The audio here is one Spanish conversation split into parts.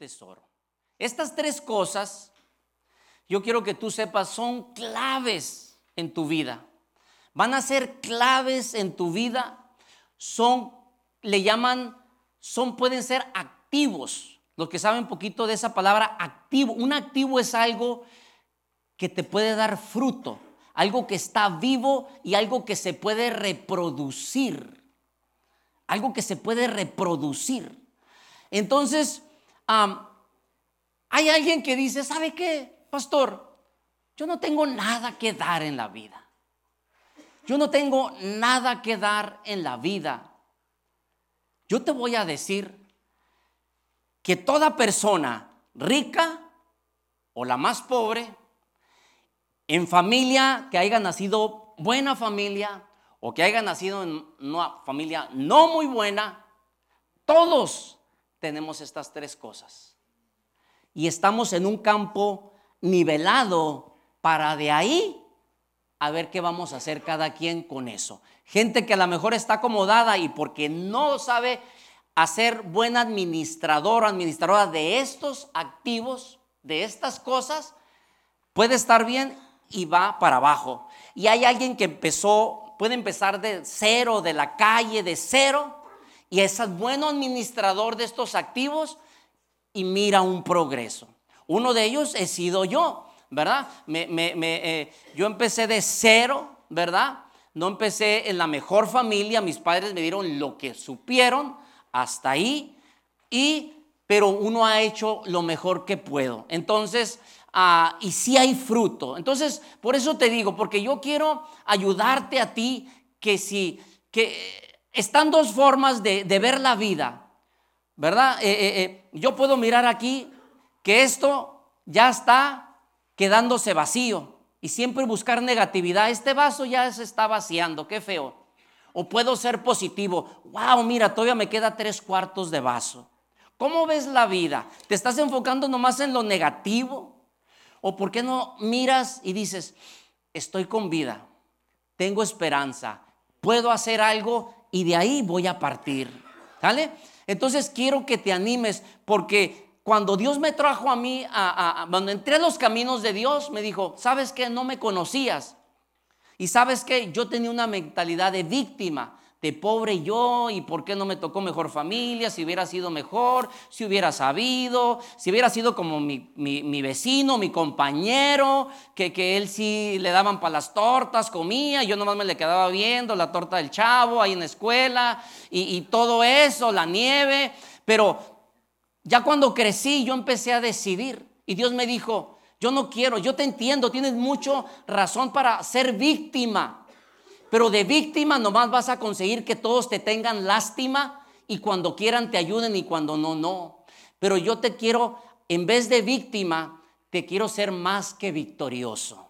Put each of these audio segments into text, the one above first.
tesoro. Estas tres cosas, yo quiero que tú sepas, son claves en tu vida. Van a ser claves en tu vida. Son, le llaman, son, pueden ser activos. Los que saben un poquito de esa palabra activo. Un activo es algo que te puede dar fruto, algo que está vivo y algo que se puede reproducir. Algo que se puede reproducir. Entonces, hay alguien que dice, ¿sabe qué, pastor? Yo no tengo nada que dar en la vida. Yo no tengo nada que dar en la vida. Yo te voy a decir que toda persona rica o la más pobre, en familia que haya nacido buena familia o que haya nacido en una familia no muy buena, todos tenemos estas tres cosas. Y estamos en un campo nivelado para de ahí a ver qué vamos a hacer cada quien con eso. Gente que a lo mejor está acomodada y porque no sabe hacer buen administrador o administradora de estos activos, de estas cosas, puede estar bien y va para abajo. Y hay alguien que empezó, puede empezar de cero, de la calle, de cero, y es buen administrador de estos activos y mira un progreso. Uno de ellos he sido yo, ¿verdad? Me, eh, yo empecé de cero, ¿verdad? No empecé en la mejor familia, mis padres me dieron lo que supieron hasta ahí, y, pero uno ha hecho lo mejor que puedo. Entonces, ah, y si hay fruto. Entonces, por eso te digo, porque yo quiero ayudarte a ti que si, que están dos formas de, ver la vida, ¿verdad? Eh, eh, eh, yo puedo mirar aquí que esto ya está quedándose vacío y siempre buscar negatividad. Este vaso ya se está vaciando, qué feo. O puedo ser positivo. Wow, mira, todavía me queda tres cuartos de vaso. ¿Cómo ves la vida? ¿Te estás enfocando nomás en lo negativo? ¿O por qué no miras y dices, estoy con vida, tengo esperanza, puedo hacer algo y de ahí voy a partir. ¿Sale? Entonces quiero que te animes porque cuando Dios me trajo a mí, cuando entré a los caminos de Dios, me dijo, ¿sabes qué? No me conocías. Y sabes que yo tenía una mentalidad de víctima de pobre yo y por qué no me tocó mejor familia, si hubiera sido mejor, si hubiera sabido, si hubiera sido como mi, vecino, mi compañero, que, que, él sí le daban para las tortas, comía, yo nomás me le quedaba viendo la torta del chavo ahí en la escuela y, y todo eso, la nieve, pero ya cuando crecí yo empecé a decidir y Dios me dijo, yo no quiero, yo te entiendo, tienes mucho razón para ser víctima. Pero de víctima nomás vas a conseguir que todos te tengan lástima y cuando quieran te ayuden y cuando no, no. Pero yo te quiero, en vez de víctima, te quiero ser más que victorioso.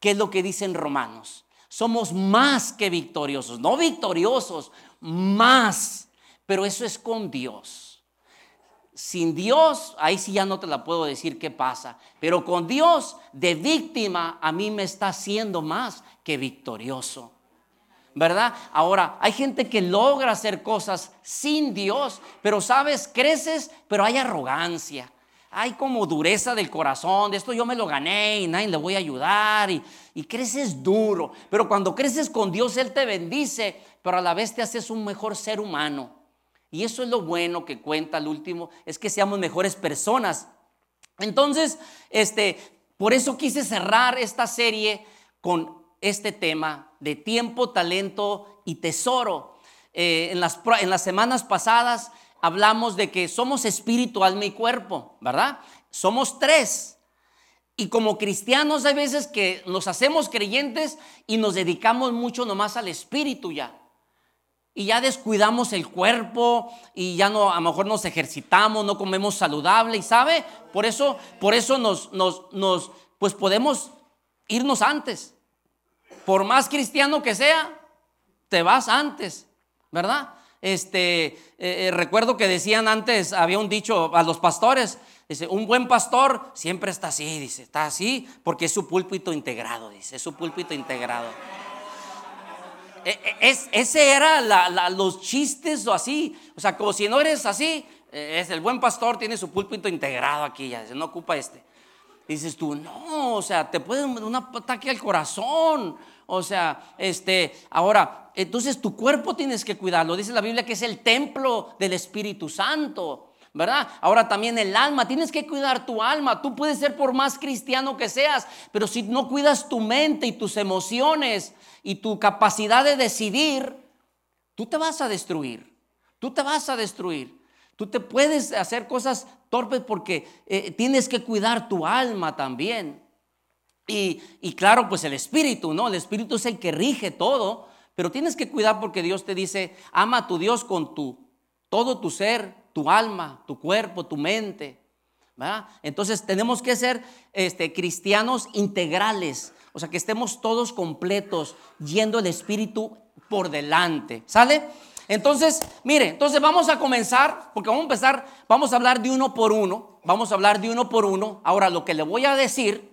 ¿Qué es lo que dicen Romanos? Somos más que victoriosos, no victoriosos, más. Pero eso es con Dios. Sin Dios, ahí sí ya no te la puedo decir qué pasa. Pero con Dios, de víctima, a mí me está haciendo más que victorioso. ¿Verdad? Ahora, hay gente que logra hacer cosas sin Dios, pero sabes, creces, pero hay arrogancia. Hay como dureza del corazón, de esto yo me lo gané y nadie le voy a ayudar y, y creces duro. Pero cuando creces con Dios, Él te bendice, pero a la vez te haces un mejor ser humano. Y eso es lo bueno que cuenta el último, es que seamos mejores personas. Entonces, este, por eso quise cerrar esta serie con este tema de tiempo, talento y tesoro. Eh, en, las, en las semanas pasadas hablamos de que somos espíritu, alma y cuerpo, ¿verdad? Somos tres. Y como cristianos hay veces que nos hacemos creyentes y nos dedicamos mucho nomás al espíritu ya y ya descuidamos el cuerpo y ya no, a lo mejor nos ejercitamos, no comemos saludable y sabe, por eso, por eso nos, nos, nos, pues podemos irnos antes. Por más cristiano que sea, te vas antes, ¿verdad? Este, eh, eh, recuerdo que decían antes, había un dicho a los pastores, dice, un buen pastor siempre está así, dice, está así porque es su púlpito integrado, dice, es su púlpito integrado. E, e, es, ese era los chistes o así. O sea, como si no eres así, Eh, es el buen pastor, tiene su púlpito integrado aquí, ya no ocupa este. Dices tú, no, o sea, te puede un ataque al corazón. O sea, este, ahora, entonces tu cuerpo tienes que cuidarlo. Dice la Biblia que es el templo del Espíritu Santo. ¿verdad? Ahora también el alma, tienes que cuidar tu alma. Tú puedes ser por más cristiano que seas, pero si no cuidas tu mente y tus emociones y tu capacidad de decidir, tú te vas a destruir. Tú te vas a destruir. Tú te puedes hacer cosas torpes porque eh, tienes que cuidar tu alma también. Y, claro, pues el espíritu, ¿no? El espíritu es el que rige todo, pero tienes que cuidar porque Dios te dice, ama a tu Dios con tu, todo tu ser, tu alma, tu cuerpo, tu mente. ¿verdad? Entonces tenemos que ser este, cristianos integrales, o sea, que estemos todos completos, yendo el espíritu por delante. ¿Sale? Entonces, mire, entonces vamos a comenzar, porque vamos a empezar, vamos a hablar de uno por uno, vamos a hablar de uno por uno. Ahora, lo que le voy a decir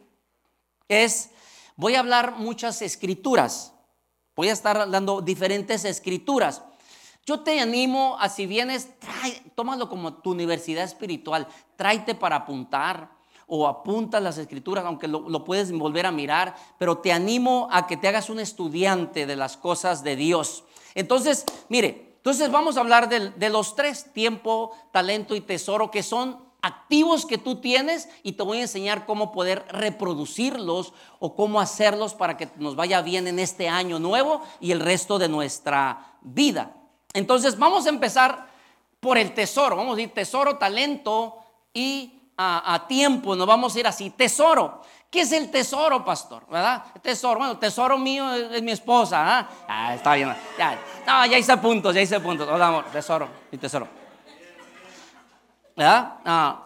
es, voy a hablar muchas escrituras, voy a estar dando diferentes escrituras. Yo te animo a si vienes, tómalo como tu universidad espiritual, tráete para apuntar o apunta las escrituras, aunque lo, puedes volver a mirar, pero te animo a que te hagas un estudiante de las cosas de Dios. Entonces, mire, entonces vamos a hablar de, los tres, tiempo, talento y tesoro, que son activos que tú tienes y te voy a enseñar cómo poder reproducirlos o cómo hacerlos para que nos vaya bien en este año nuevo y el resto de nuestra vida. Entonces vamos a empezar por el tesoro, vamos a decir tesoro, talento y a, a tiempo, nos vamos a ir así, tesoro. ¿Qué es el tesoro, pastor? ¿Verdad? tesoro, bueno, tesoro mío es, mi esposa. ¿ah? ah, está bien. Ya, no, ya hice puntos, ya hice puntos. Hola, amor, tesoro, mi tesoro. ¿Verdad? Ah.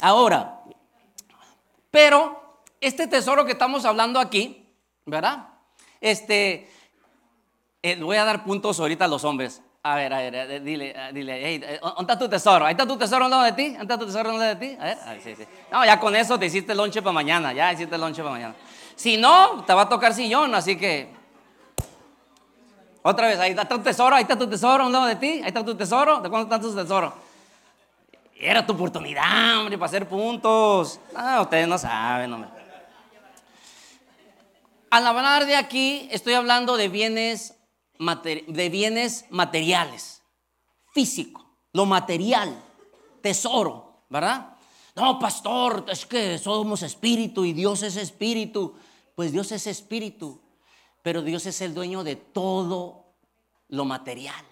Ahora, pero este tesoro que estamos hablando aquí, ¿verdad? Este, eh, voy a dar puntos ahorita a los hombres. A ver, a ver, dile, dile, hey, eh, ¿dónde está tu tesoro? Ahí está tu tesoro al lado de ti. ¿Dónde está tu tesoro al lado de ti? A ver, sí, sí. No, ya con eso te hiciste lonche para mañana. Ya hiciste lonche para mañana. Si no, te va a tocar sillón, así que. Otra vez, ahí está tu tesoro, ahí está tu tesoro al lado de ti. Ahí está tu tesoro. ¿De cuánto está tu tesoro? Era tu oportunidad, hombre, para hacer puntos. No, ustedes no saben, hombre. Al hablar de aquí, estoy hablando de bienes de bienes materiales, físico, lo material, tesoro, ¿verdad? No, pastor, es que somos espíritu y Dios es espíritu. Pues Dios es espíritu, pero Dios es el dueño de todo lo material.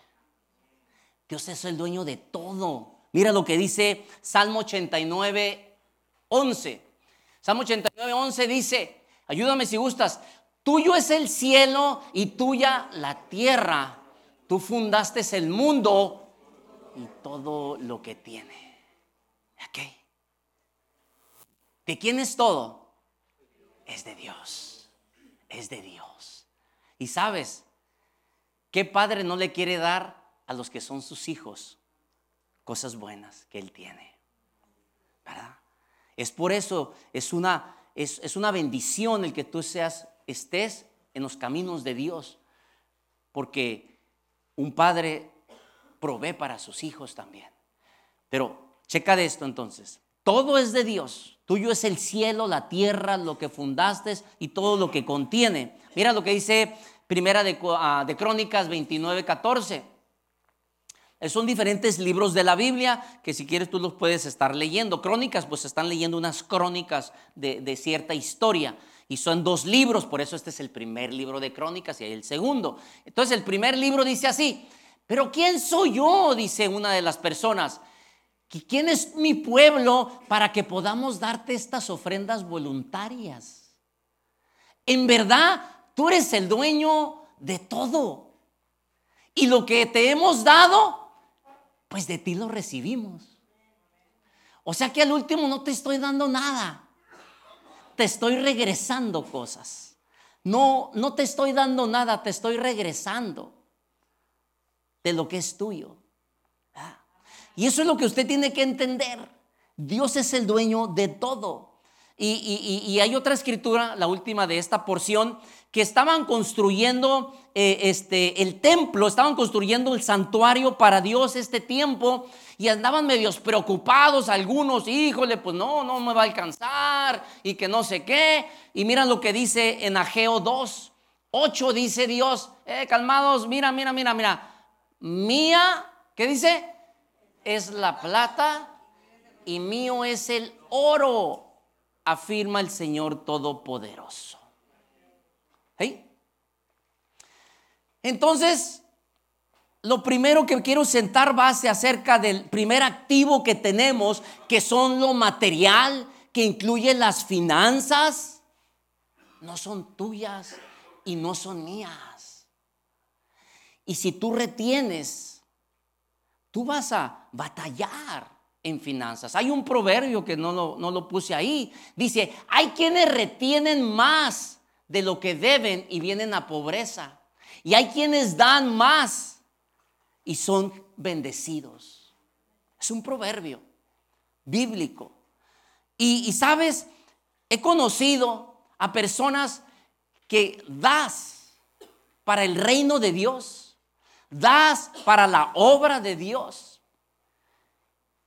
Dios es el dueño de todo. Mira lo que dice Salmo 89, 11. Salmo 89, 11 dice, ayúdame si gustas, Tuyo es el cielo y tuya la tierra. Tú fundaste el mundo y todo lo que tiene. ¿Ok? ¿De quién es todo? Es de Dios. Es de Dios. Y sabes, ¿qué padre no le quiere dar a los que son sus hijos cosas buenas que Él tiene? ¿Verdad? Es por eso, es una, es, es una bendición el que tú seas estés en los caminos de Dios, porque un padre provee para sus hijos también. Pero checa de esto entonces. Todo es de Dios. Tuyo es el cielo, la tierra, lo que fundaste y todo lo que contiene. Mira lo que dice Primera de, ah, Crónicas 29, 14. Son diferentes libros de la Biblia que si quieres tú los puedes estar leyendo. Crónicas, pues están leyendo unas crónicas de, de cierta historia. Y son dos libros, por eso este es el primer libro de crónicas y el segundo. Entonces el primer libro dice así, pero ¿quién soy yo? Dice una de las personas. ¿Quién es mi pueblo para que podamos darte estas ofrendas voluntarias? En verdad, tú eres el dueño de todo. Y lo que te hemos dado, pues de ti lo recibimos. O sea que al último no te estoy dando nada te estoy regresando cosas. No, no te estoy dando nada, te estoy regresando de lo que es tuyo. Ah. Y eso es lo que usted tiene que entender. Dios es el dueño de todo. Y, hay otra escritura, la última de esta porción, que estaban construyendo eh, este, el templo, estaban construyendo el santuario para Dios este tiempo y andaban medios preocupados algunos, híjole, pues no, no me va a alcanzar y que no sé qué. Y miran lo que dice en Ageo 2, 8 dice Dios, eh, calmados, mira, mira, mira, mira, mía, ¿qué dice? Es la plata y mío es el oro, afirma el Señor Todopoderoso. Entonces, lo primero que quiero sentar base acerca del primer activo que tenemos, que son lo material, que incluye las finanzas, no son tuyas y no son mías. Y si tú retienes, tú vas a batallar en finanzas. Hay un proverbio que no lo, no lo puse ahí. Dice, hay quienes retienen más de lo que deben y vienen a pobreza. Y hay quienes dan más y son bendecidos. Es un proverbio bíblico. Y, sabes, he conocido a personas que das para el reino de Dios, das para la obra de Dios.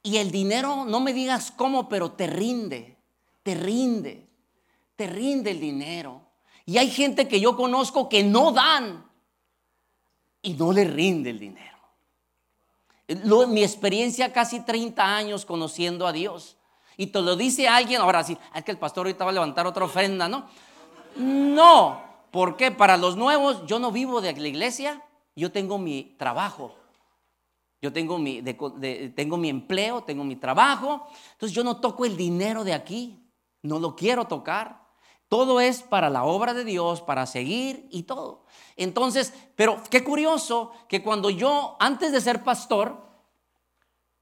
Y el dinero, no me digas cómo, pero te rinde, te rinde, te rinde el dinero. Y hay gente que yo conozco que no dan y no le rinde el dinero mi experiencia casi 30 años conociendo a Dios. Y te lo dice alguien, ahora sí, es que el pastor ahorita va a levantar otra ofrenda, ¿no? No, porque para los nuevos yo no vivo de la iglesia, yo tengo mi trabajo. Yo tengo mi, tengo mi empleo, tengo mi trabajo. Entonces yo no toco el dinero de aquí, no lo quiero tocar. Todo es para la obra de Dios, para seguir y todo. Entonces, pero qué curioso que cuando yo, antes de ser pastor,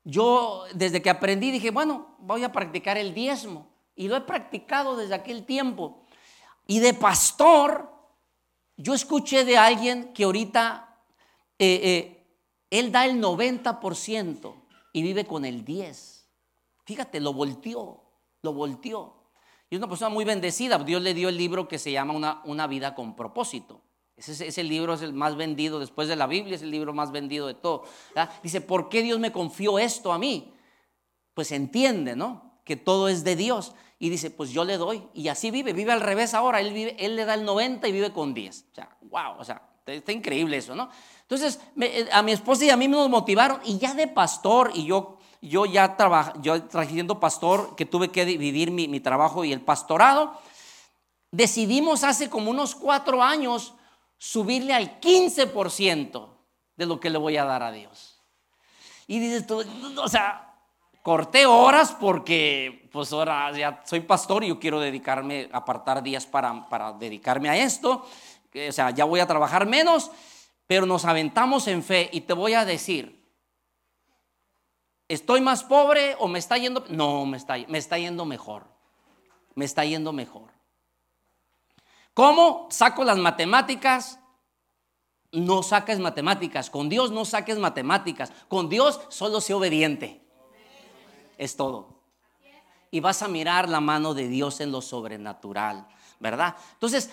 yo desde que aprendí dije, bueno, voy a practicar el diezmo. Y lo he practicado desde aquel tiempo. Y de pastor, yo escuché de alguien que ahorita eh, eh, él da el 90% y vive con el 10%. Fíjate, lo volteó, lo volteó. Y es una persona muy bendecida. Dios le dio el libro que se llama Una, una vida con propósito. Ese, libro es el más vendido después de la Biblia, es el libro más vendido de todo. Dice, ¿por qué Dios me confió esto a mí? Pues entiende, ¿no? Que todo es de Dios. Y dice, pues yo le doy. Y así vive, vive al revés ahora. Él, vive, él le da el 90 y vive con 10. O sea, wow, o sea, está increíble eso, ¿no? Entonces, eh, a mi esposa y a mí nos motivaron. Y ya de pastor, y yo, yo ya trabajo, yo trabajando pastor, que tuve que dividir mi, mi trabajo y el pastorado, decidimos hace como unos cuatro años subirle al 15% de lo que le voy a dar a Dios. Y dices tú, o sea, corté horas porque pues ahora ya soy pastor y yo quiero dedicarme, apartar días para, para dedicarme a esto. O sea, ya voy a trabajar menos, pero nos aventamos en fe y te voy a decir, ¿estoy más pobre o me está yendo? No, me está, me está yendo mejor. Me está yendo mejor. ¿Cómo saco las matemáticas? No saques matemáticas. Con Dios no saques matemáticas. Con Dios solo sé obediente. Es todo. Y vas a mirar la mano de Dios en lo sobrenatural, ¿verdad? Entonces,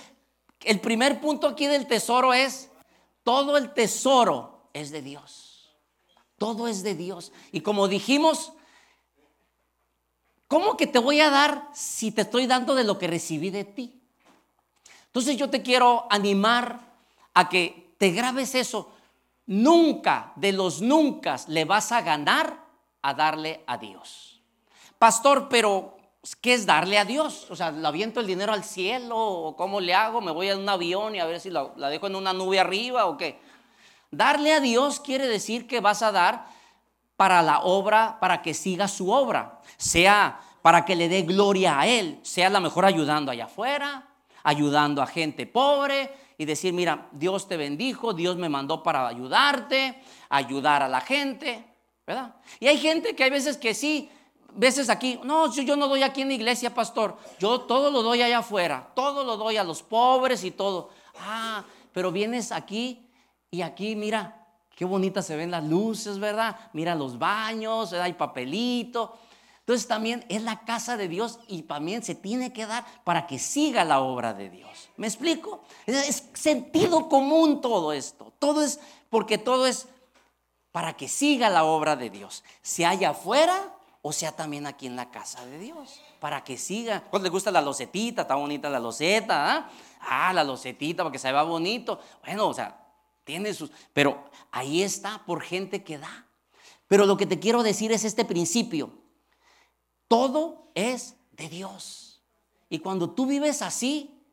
el primer punto aquí del tesoro es, todo el tesoro es de Dios. Todo es de Dios. Y como dijimos, ¿cómo que te voy a dar si te estoy dando de lo que recibí de ti? Entonces yo te quiero animar a que te grabes eso. Nunca, de los nunca, le vas a ganar a darle a Dios. Pastor, pero ¿qué es darle a Dios? O sea, ¿le aviento el dinero al cielo? ¿O cómo le hago? ¿Me voy a un avión y a ver si la, la dejo en una nube arriba o qué? Darle a Dios quiere decir que vas a dar para la obra, para que siga su obra, sea para que le dé gloria a Él, sea la mejor ayudando allá afuera, ayudando a gente pobre y decir, mira, Dios te bendijo, Dios me mandó para ayudarte, ayudar a la gente, ¿verdad? Y hay gente que hay veces que sí, veces aquí, no, yo no doy aquí en la iglesia, pastor, yo todo lo doy allá afuera, todo lo doy a los pobres y todo. Ah, pero vienes aquí y aquí, mira, qué bonitas se ven las luces, ¿verdad? Mira los baños, hay papelito. Entonces también es la casa de Dios y también se tiene que dar para que siga la obra de Dios. ¿Me explico? Es, sentido común todo esto. Todo es porque todo es para que siga la obra de Dios. Sea allá afuera o sea también aquí en la casa de Dios. Para que siga. ¿Cuál le gusta la locetita? Está bonita la loseta. ¿ah? ah, la locetita para que se vea bonito. Bueno, o sea, tiene sus... Pero ahí está por gente que da. Pero lo que te quiero decir es este principio. Todo es de Dios. Y cuando tú vives así,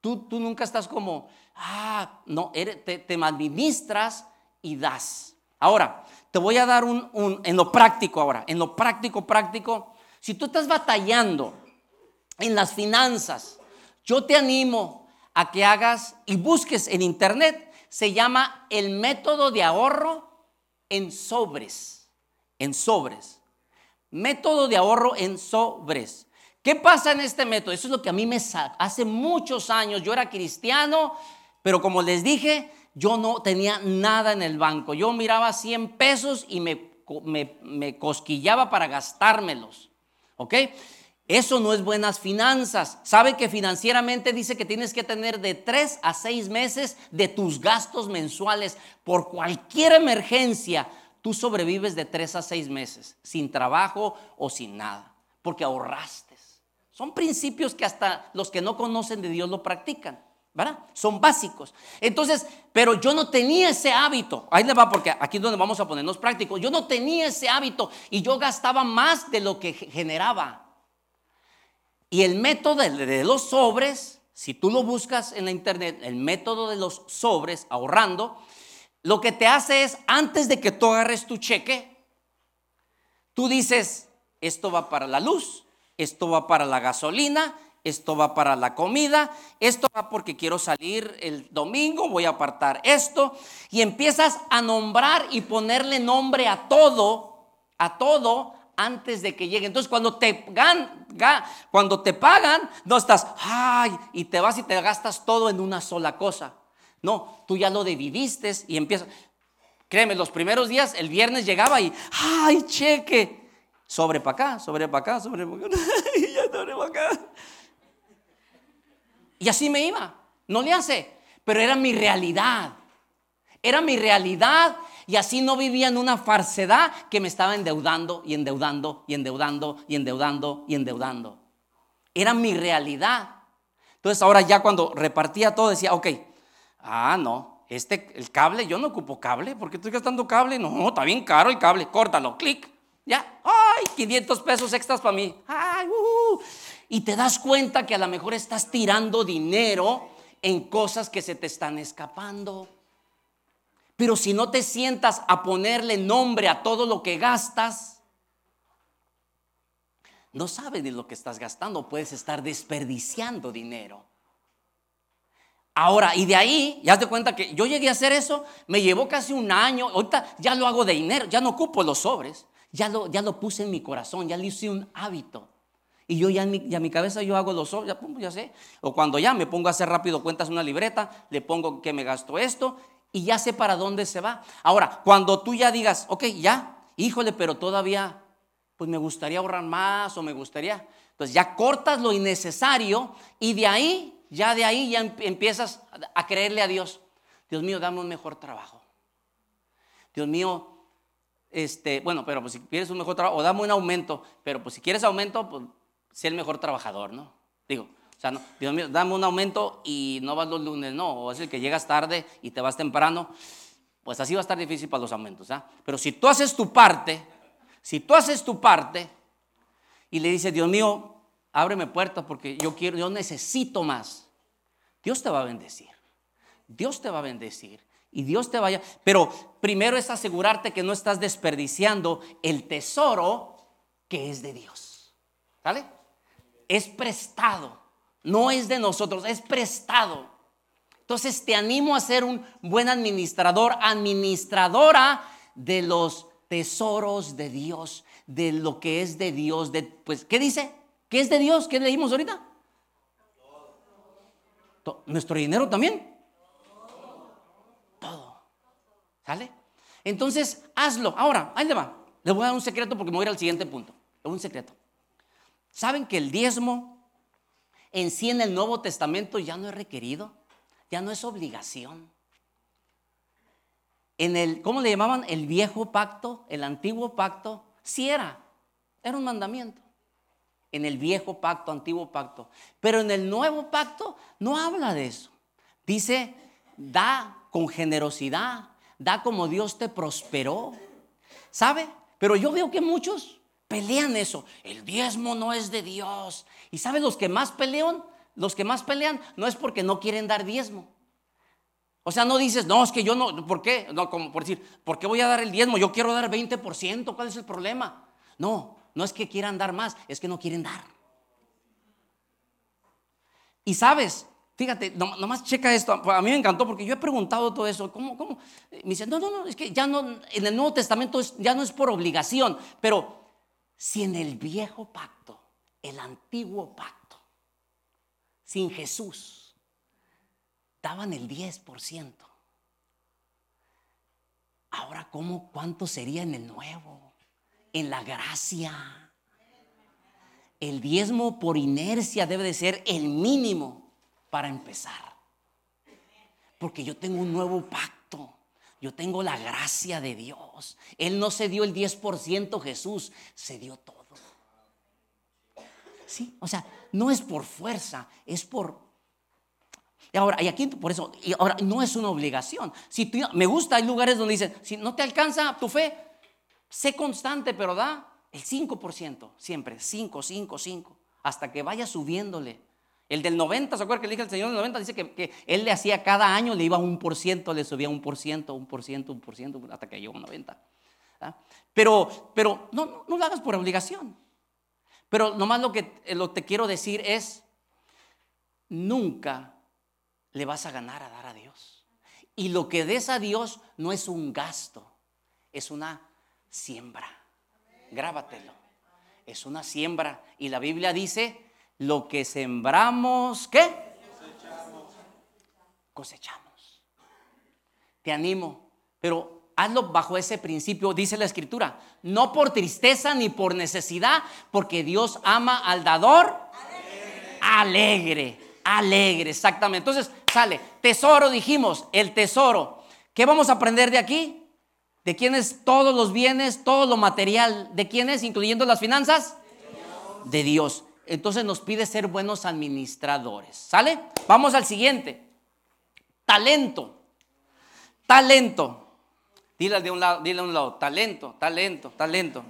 tú, tú nunca estás como, ah, no, te, te administras y das. Ahora, te voy a dar un, en lo práctico ahora, en lo práctico, práctico. Si tú estás batallando en las finanzas, yo te animo a que hagas y busques en internet, se llama el método de ahorro en sobres, en sobres. Método de ahorro en sobres. ¿Qué pasa en este método? Eso es lo que a mí me hace muchos años. Yo era cristiano, pero como les dije, yo no tenía nada en el banco. Yo miraba 100 pesos y me, cosquillaba para gastármelos. ¿Ok? Eso no es buenas finanzas. Sabe que financieramente dice que tienes que tener de 3 a 6 meses de tus gastos mensuales por cualquier emergencia tú sobrevives de tres a seis meses, sin trabajo o sin nada, porque ahorraste. Son principios que hasta los que no conocen de Dios lo practican, ¿verdad? Son básicos. Entonces, pero yo no tenía ese hábito. Ahí le va, porque aquí es donde vamos a ponernos prácticos. Yo no tenía ese hábito y yo gastaba más de lo que generaba. Y el método de los sobres, si tú lo buscas en la internet, el método de los sobres, ahorrando, lo que te hace es, antes de que tú agarres tu cheque, tú dices, esto va para la luz, esto va para la gasolina, esto va para la comida, esto va porque quiero salir el domingo, voy a apartar esto, y empiezas a nombrar y ponerle nombre a todo, a todo, antes de que llegue. Entonces, cuando te, gan, cuando te pagan, no estás, ay, y te vas y te gastas todo en una sola cosa. No, tú ya lo dividiste y empiezas. Créeme, los primeros días, el viernes llegaba y, ¡ay, cheque! Sobre para acá, sobre para acá, sobre para acá, y ya sobre para acá. Y así me iba, no le hace, pero era mi realidad. Era mi realidad y así no vivía en una falsedad que me estaba endeudando y endeudando y endeudando y endeudando y endeudando. Era mi realidad. Entonces ahora ya cuando repartía todo decía, ok, Ah, no. Este, el cable, yo no ocupo cable. porque estoy gastando cable? No, está bien caro el cable. Córtalo, clic. Ya. ¡Ay! 500 pesos extras para mí. ¡Ay! Uh! Y te das cuenta que a lo mejor estás tirando dinero en cosas que se te están escapando. Pero si no te sientas a ponerle nombre a todo lo que gastas, no sabes de lo que estás gastando. Puedes estar desperdiciando dinero. Ahora, y de ahí, ya te cuenta que yo llegué a hacer eso, me llevó casi un año, ahorita ya lo hago de dinero, ya no ocupo los sobres, ya lo, ya lo puse en mi corazón, ya le hice un hábito. Y yo ya en, mi, cabeza yo hago los sobres, ya, ya sé. O cuando ya me pongo a hacer rápido cuentas en una libreta, le pongo que me gasto esto y ya sé para dónde se va. Ahora, cuando tú ya digas, ok, ya, híjole, pero todavía, pues me gustaría ahorrar más o me gustaría. Entonces ya cortas lo innecesario y de ahí ya de ahí ya empiezas a creerle a Dios. Dios mío, dame un mejor trabajo. Dios mío, este, bueno, pero pues si quieres un mejor trabajo, o dame un aumento, pero pues si quieres aumento, pues sé el mejor trabajador, ¿no? Digo, o sea, no, Dios mío, dame un aumento y no vas los lunes, no, o es el que llegas tarde y te vas temprano, pues así va a estar difícil para los aumentos, ¿ah? Pero si tú haces tu parte, si tú haces tu parte y le dices, Dios mío, ábreme puertas porque yo quiero, yo necesito más. Dios te va a bendecir. Dios te va a bendecir. Y Dios te vaya. Pero primero es asegurarte que no estás desperdiciando el tesoro que es de Dios. ¿Sale? Es prestado. No es de nosotros, es prestado. Entonces te animo a ser un buen administrador, administradora de los tesoros de Dios, de lo que es de Dios. De, pues, ¿qué dice? ¿Qué es de Dios? ¿Qué leímos ahorita? ¿Nuestro dinero también? Todo. ¿Sale? Entonces, hazlo. Ahora, ahí le va. Le voy a dar un secreto porque me voy a ir al siguiente punto. Un secreto. ¿Saben que el diezmo en sí en el Nuevo Testamento ya no es requerido? Ya no es obligación. En el, ¿cómo le llamaban? El viejo pacto, el antiguo pacto, sí era, era un mandamiento. En el viejo pacto, antiguo pacto. Pero en el nuevo pacto no habla de eso. Dice, da con generosidad, da como Dios te prosperó. ¿Sabe? Pero yo veo que muchos pelean eso. El diezmo no es de Dios. ¿Y sabe los que más pelean? Los que más pelean no es porque no quieren dar diezmo. O sea, no dices, no, es que yo no, ¿por qué? No, como por decir, ¿por qué voy a dar el diezmo? Yo quiero dar 20%, ¿cuál es el problema? No, no es que quieran dar más, es que no quieren dar. Y sabes, fíjate, nomás checa esto, a mí me encantó porque yo he preguntado todo eso, ¿cómo, cómo? Me dicen, no, no, no, es que ya no, en el Nuevo Testamento ya no es por obligación, pero si en el viejo pacto, el antiguo pacto, sin Jesús, daban el 10%. Ahora, ¿cómo, ¿cuánto sería en el nuevo? En la gracia. El diezmo por inercia debe de ser el mínimo para empezar. Porque yo tengo un nuevo pacto. Yo tengo la gracia de Dios. Él no se dio el 10%, Jesús se dio todo. Sí, o sea, no es por fuerza, es por y ahora, y aquí por eso, y ahora no es una obligación. Si me gusta, hay lugares donde dicen, si no te alcanza tu fe, sé constante, pero da el 5%, siempre, 5, 5, 5, hasta que vaya subiéndole. El del 90, ¿se acuerda que le dije al Señor del 90? Dice que, él le hacía cada año, le iba un por ciento, le subía un por ciento, un por ciento, un por ciento, hasta que llegó a 90. Pero, pero no, no, no, lo hagas por obligación. Pero nomás lo que, lo que te quiero decir es, nunca le vas a ganar a dar a Dios. Y lo que des a Dios no es un gasto, es una siembra. Grábatelo. Es una siembra. Y la Biblia dice, lo que sembramos, ¿qué? Cosechamos. Te animo, pero hazlo bajo ese principio, dice la escritura, no por tristeza ni por necesidad, porque Dios ama al dador alegre. alegre exactamente. Entonces sale, tesoro, dijimos, el tesoro. ¿Qué vamos a aprender de aquí? ¿De quién es todos los bienes, todo lo material? ¿De quién es, incluyendo las finanzas? De Dios. Entonces nos pide ser buenos administradores. ¿Sale? Vamos al siguiente. Talento. Talento. Dile de un lado, dile a un lado, talento, talento, talento.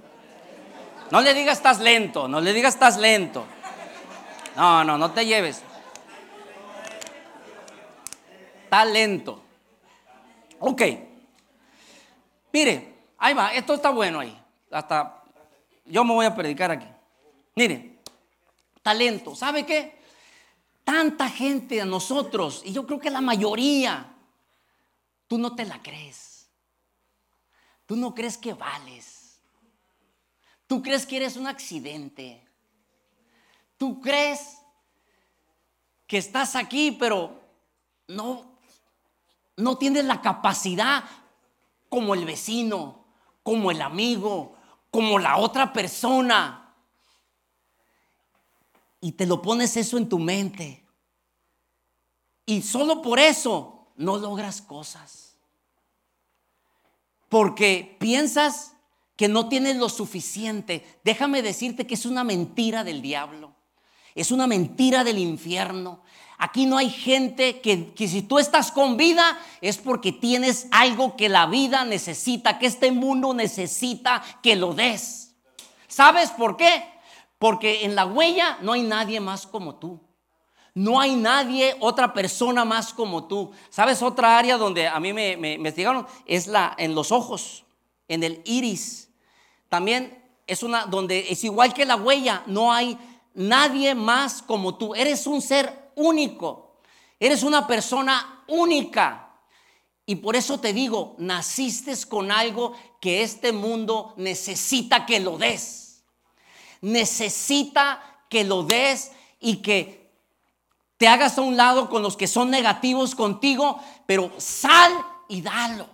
No le digas estás lento, no le digas estás lento. No, no, no te lleves talento. Ok. Mire, ahí va, esto está bueno ahí. Hasta yo me voy a predicar aquí. Mire, talento. ¿Sabe qué? Tanta gente a nosotros, y yo creo que la mayoría, tú no te la crees. Tú no crees que vales. Tú crees que eres un accidente. Tú crees que estás aquí, pero no no tienes la capacidad como el vecino, como el amigo, como la otra persona. Y te lo pones eso en tu mente. Y solo por eso no logras cosas. Porque piensas que no tienes lo suficiente. Déjame decirte que es una mentira del diablo. Es una mentira del infierno. Aquí no hay gente que, si tú estás con vida es porque tienes algo que la vida necesita, que este mundo necesita que lo des. ¿Sabes por qué? Porque en la huella no hay nadie más como tú. No hay nadie, otra persona más como tú. ¿Sabes otra área donde a mí me, investigaron? Es la en los ojos, en el iris. También es una donde es igual que la huella, no hay nadie más como tú. Eres un ser único. Eres una persona única. Y por eso te digo, naciste con algo que este mundo necesita que lo des. Necesita que lo des y que te hagas a un lado con los que son negativos contigo, pero sal y dalo.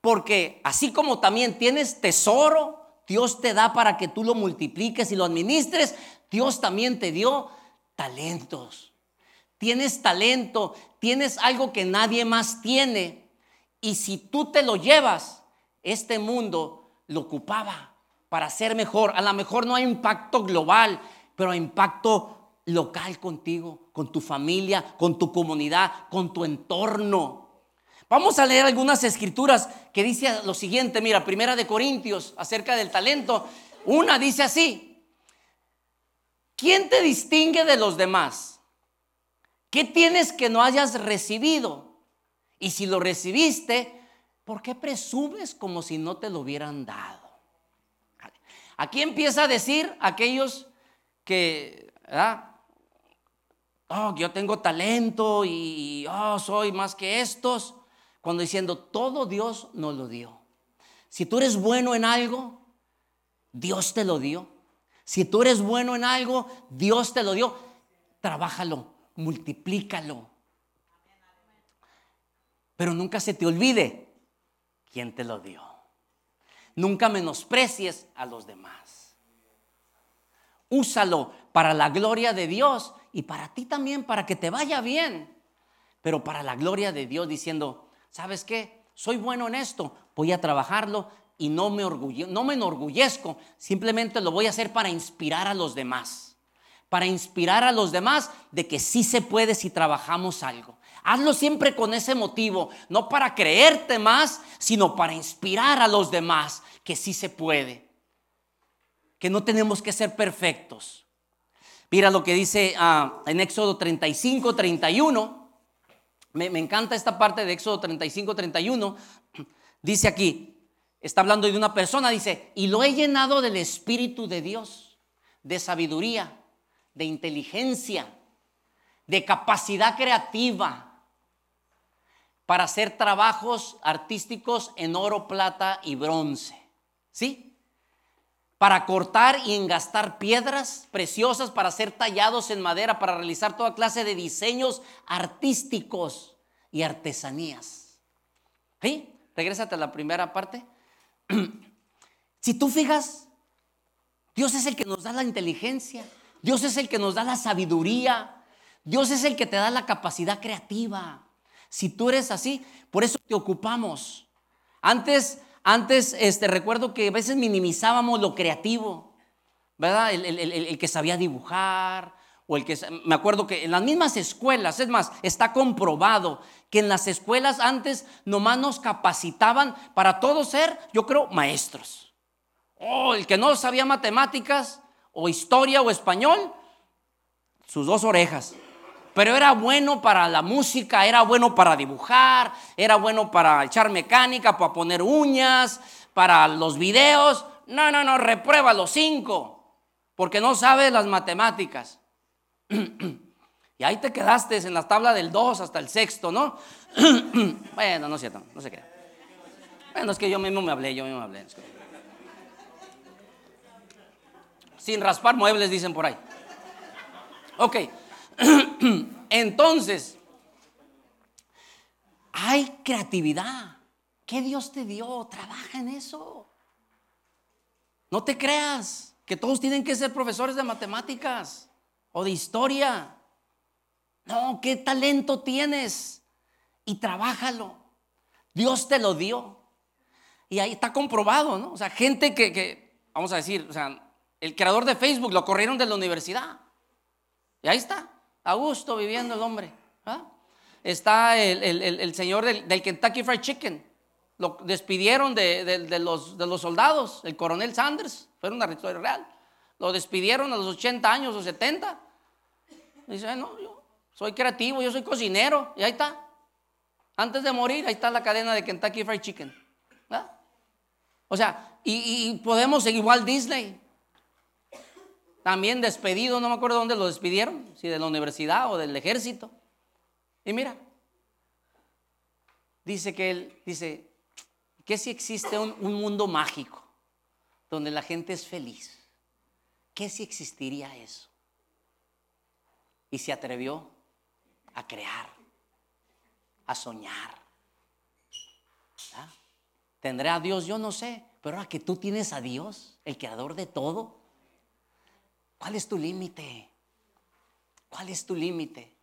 Porque así como también tienes tesoro, Dios te da para que tú lo multipliques y lo administres. Dios también te dio talentos. Tienes talento, tienes algo que nadie más tiene. Y si tú te lo llevas, este mundo lo ocupaba para ser mejor. A lo mejor no hay impacto global, pero hay impacto local contigo, con tu familia, con tu comunidad, con tu entorno. Vamos a leer algunas escrituras que dice lo siguiente, mira, Primera de Corintios acerca del talento. Una dice así: ¿Quién te distingue de los demás? ¿Qué tienes que no hayas recibido? Y si lo recibiste, ¿por qué presumes como si no te lo hubieran dado? Aquí empieza a decir aquellos que, Oh, yo tengo talento y oh, soy más que estos. Cuando diciendo, todo Dios nos lo dio. Si tú eres bueno en algo, Dios te lo dio. Si tú eres bueno en algo, Dios te lo dio. Trabájalo, multiplícalo. Pero nunca se te olvide quién te lo dio. Nunca menosprecies a los demás. Úsalo para la gloria de Dios y para ti también, para que te vaya bien. Pero para la gloria de Dios diciendo, ¿sabes qué? Soy bueno en esto, voy a trabajarlo y no me, no me enorgullezco, simplemente lo voy a hacer para inspirar a los demás. Para inspirar a los demás de que sí se puede si trabajamos algo. Hazlo siempre con ese motivo, no para creerte más, sino para inspirar a los demás que sí se puede. Que no tenemos que ser perfectos. Mira lo que dice ah, en Éxodo 35, 31. Me, me encanta esta parte de Éxodo 35, 31. Dice aquí, está hablando de una persona, dice, y lo he llenado del Espíritu de Dios, de sabiduría, de inteligencia, de capacidad creativa para hacer trabajos artísticos en oro, plata y bronce. ¿Sí? Para cortar y engastar piedras preciosas, para ser tallados en madera, para realizar toda clase de diseños artísticos y artesanías. ¿Sí? Regrésate a la primera parte. si tú fijas, Dios es el que nos da la inteligencia, Dios es el que nos da la sabiduría, Dios es el que te da la capacidad creativa. Si tú eres así, por eso te ocupamos. Antes, antes, este, recuerdo que a veces minimizábamos lo creativo, ¿verdad? El, que sabía dibujar, o el que, me acuerdo que en las mismas escuelas, es más, está comprobado que en las escuelas antes nomás nos capacitaban para todos ser, yo creo, maestros. Oh, el que no sabía matemáticas, o historia, o español, sus dos orejas pero era bueno para la música, era bueno para dibujar, era bueno para echar mecánica, para poner uñas, para los videos. No, no, no, reprueba los cinco, porque no sabes las matemáticas. y ahí te quedaste en la tabla del 2 hasta el sexto, ¿no? bueno, no es cierto, no sé qué. Bueno, es que yo mismo me hablé, yo mismo me hablé. Sin raspar muebles, dicen por ahí. Ok. Entonces, hay creatividad. ¿Qué Dios te dio? Trabaja en eso. No te creas que todos tienen que ser profesores de matemáticas o de historia. No, qué talento tienes y trabájalo. Dios te lo dio. Y ahí está comprobado, ¿no? O sea, gente que, que, vamos a decir, o sea, el creador de Facebook lo corrieron de la universidad. Y ahí está a gusto viviendo el hombre. ¿ah? Está el, señor del, Kentucky Fried Chicken. Lo despidieron de, los, soldados, el coronel Sanders, fue una historia real. Lo despidieron a los 80 años o 70. Dice, no, yo soy creativo, yo soy cocinero. Y ahí está. Antes de morir, ahí está la cadena de Kentucky Fried Chicken. ¿ah? O sea, y, podemos igual Disney. También despedido, no me acuerdo dónde lo despidieron, si de la universidad o del ejército. Y mira, dice que él, dice, que si existe un, mundo mágico donde la gente es feliz, ¿qué si existiría eso? Y se atrevió a crear, a soñar. ¿Tendré a Dios? Yo no sé, Pero ahora que tú tienes a Dios, el creador de todo, ¿cuál es tu límite? ¿Cuál es tu límite?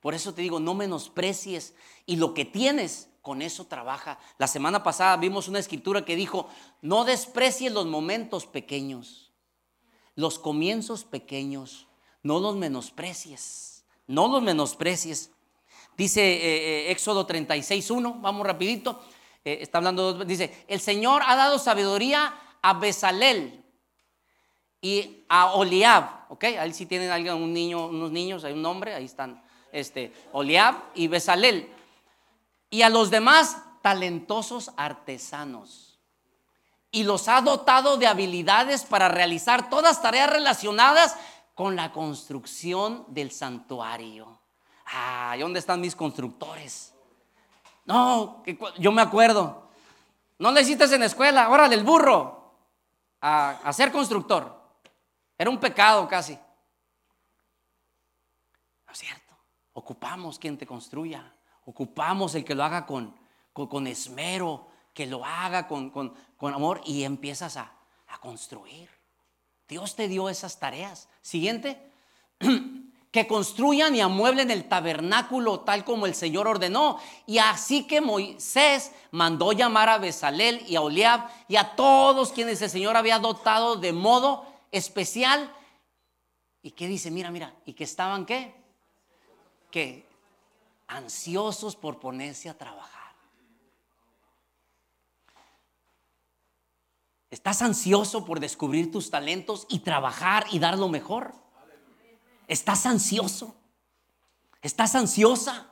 Por eso te digo, no menosprecies y lo que tienes, con eso trabaja. La semana pasada vimos una escritura que dijo, no desprecies los momentos pequeños, los comienzos pequeños, no los menosprecies, no los menosprecies. Dice eh, eh, Éxodo 36.1, vamos rapidito, eh, está hablando, dice, el Señor ha dado sabiduría a Besalel y a Oliab, ¿ok? Ahí si tienen alguien, un niño, unos niños, hay un nombre, ahí están, este, Oliab y Besalel. Y a los demás, talentosos artesanos. Y los ha dotado de habilidades para realizar todas tareas relacionadas con la construcción del santuario. Ah, ¿y dónde están mis constructores? No, yo me acuerdo. No necesitas en la escuela, órale, el burro, a, ser constructor. Era un pecado casi. No es cierto. Ocupamos quien te construya. Ocupamos el que lo haga con, con, esmero, que lo haga con, con, amor y empiezas a, a construir. Dios te dio esas tareas. Siguiente. que construyan y amueblen el tabernáculo tal como el Señor ordenó. Y así que Moisés mandó llamar a Besalel y a Oliab y a todos quienes el Señor había dotado de modo especial. ¿Y qué dice? Mira, mira, ¿y que estaban qué? Que ansiosos por ponerse a trabajar. ¿Estás ansioso por descubrir tus talentos y trabajar y dar lo mejor? ¿Estás ansioso? ¿Estás ansiosa?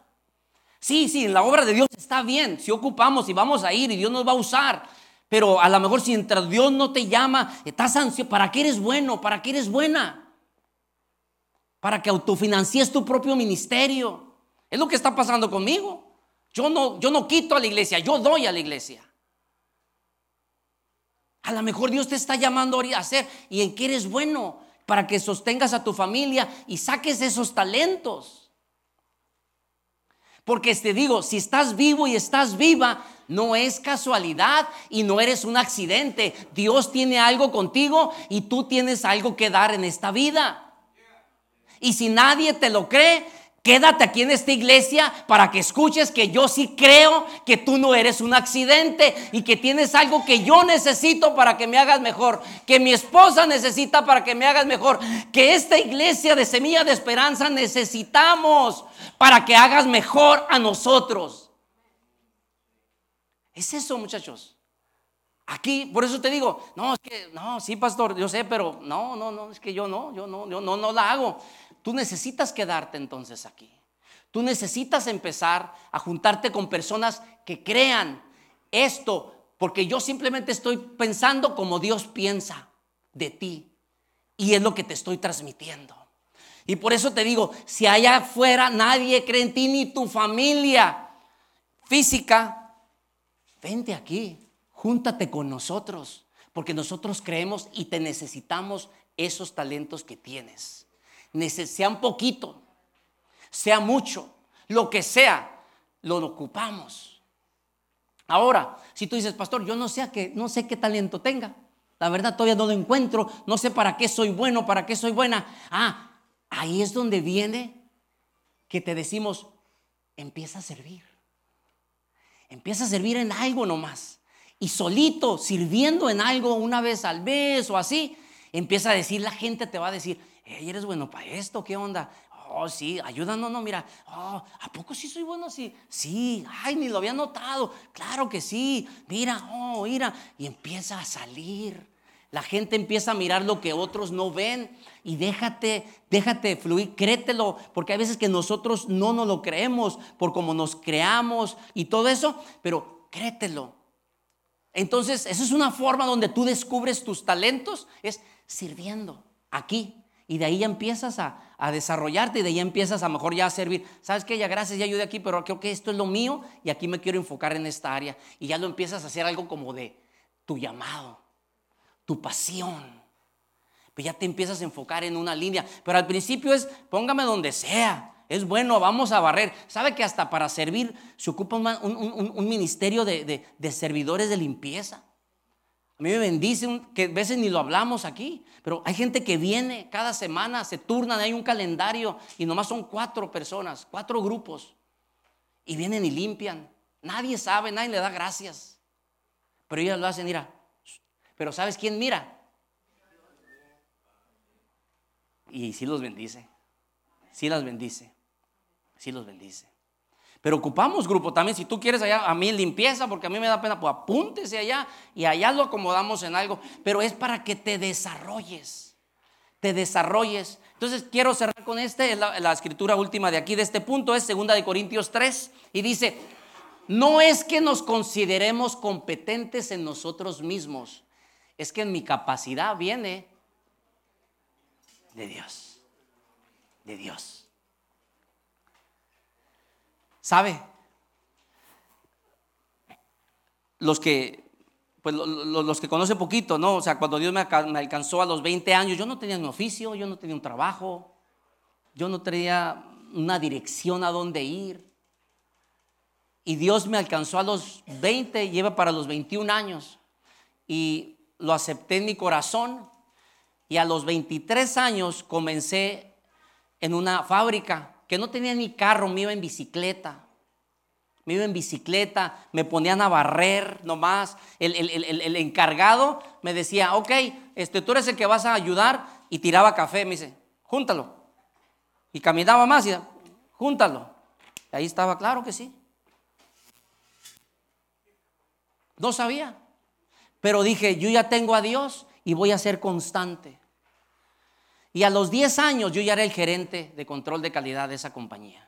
Sí, sí, en la obra de Dios está bien, si ocupamos y vamos a ir y Dios nos va a usar, pero a lo mejor si mientras Dios no te llama, estás ansioso, ¿para qué eres bueno? ¿Para qué eres buena? Para que autofinancies tu propio ministerio. Es lo que está pasando conmigo. Yo no, yo no quito a la iglesia, yo doy a la iglesia. A lo mejor Dios te está llamando a hacer y en qué eres bueno para que sostengas a tu familia y saques esos talentos. Porque te digo, si estás vivo y estás viva, no es casualidad y no eres un accidente. Dios tiene algo contigo y tú tienes algo que dar en esta vida. Y si nadie te lo cree, Quédate aquí en esta iglesia para que escuches que yo sí creo que tú no eres un accidente y que tienes algo que yo necesito para que me hagas mejor, que mi esposa necesita para que me hagas mejor, que esta iglesia de semilla de esperanza necesitamos para que hagas mejor a nosotros. Es eso, muchachos. Aquí, por eso te digo, no, es que, no, sí, pastor, yo sé, pero no, no, no, es que yo no, yo no, yo no, no la hago. Tú necesitas quedarte entonces aquí. Tú necesitas empezar a juntarte con personas que crean esto, porque yo simplemente estoy pensando como Dios piensa de ti. Y es lo que te estoy transmitiendo. Y por eso te digo, si allá afuera nadie cree en ti, ni tu familia física, vente aquí, júntate con nosotros, porque nosotros creemos y te necesitamos esos talentos que tienes sea un poquito, sea mucho, lo que sea, lo ocupamos. Ahora, si tú dices, pastor, yo no sé, qué, no sé qué talento tenga, la verdad todavía no lo encuentro, no sé para qué soy bueno, para qué soy buena. Ah, ahí es donde viene que te decimos, empieza a servir. Empieza a servir en algo nomás. Y solito, sirviendo en algo una vez al mes o así, empieza a decir, la gente te va a decir, eres bueno para esto, ¿qué onda? Oh, sí, ayúdanos, no, mira, oh, ¿a poco sí soy bueno así? Sí, ay, ni lo había notado, claro que sí, mira, oh, mira, y empieza a salir. La gente empieza a mirar lo que otros no ven y déjate, déjate fluir, créetelo, porque hay veces que nosotros no nos lo creemos por cómo nos creamos y todo eso, pero créetelo. Entonces, esa es una forma donde tú descubres tus talentos, es sirviendo aquí, y de ahí ya empiezas a, desarrollarte y de ahí empiezas a mejor ya a servir. ¿Sabes qué? Ya gracias, ya ayudé aquí, pero creo que esto es lo mío y aquí me quiero enfocar en esta área. Y ya lo empiezas a hacer algo como de tu llamado, tu pasión. Pues ya te empiezas a enfocar en una línea. Pero al principio es, póngame donde sea. Es bueno, vamos a barrer. ¿Sabe que hasta para servir se ocupa un, ministerio de servidores de limpieza? A mí me bendice, que a veces ni lo hablamos aquí, pero hay gente que viene cada semana, se turnan, hay un calendario y nomás son cuatro personas, cuatro grupos. Y vienen y limpian. Nadie sabe, nadie le da gracias. Pero ellas lo hacen, mira. Pero ¿sabes quién mira? Y sí los bendice. Sí las bendice. Sí los bendice. Pero ocupamos grupo también. Si tú quieres allá, a mí limpieza, porque a mí me da pena, pues apúntese allá y allá lo acomodamos en algo. Pero es para que te desarrolles. Te desarrolles. Entonces quiero cerrar con este, la, la escritura última de aquí, de este punto, es segunda de Corintios 3. Y dice, no es que nos consideremos competentes en nosotros mismos, es que en mi capacidad viene de Dios. De Dios. ¿Sabe? Los que, pues los, que conocen poquito, ¿no? O sea, cuando Dios me, alcanzó a los 20 años, yo no tenía un oficio, yo no tenía un trabajo, yo no tenía una dirección a dónde ir. Y Dios me alcanzó a los 20, lleva para los 21 años. Y lo acepté en mi corazón. Y a los 23 años comencé en una fábrica que no tenía ni carro, me iba en bicicleta. Me iba en bicicleta, me ponían a barrer nomás. El, el, encargado me decía, ok, este, tú eres el que vas a ayudar y tiraba café. Me dice, júntalo. Y caminaba más y júntalo. ahí estaba, claro que sí. No sabía. Pero dije, yo ya tengo a Dios y voy a ser constante. Y a los 10 años yo ya era el gerente de control de calidad de esa compañía.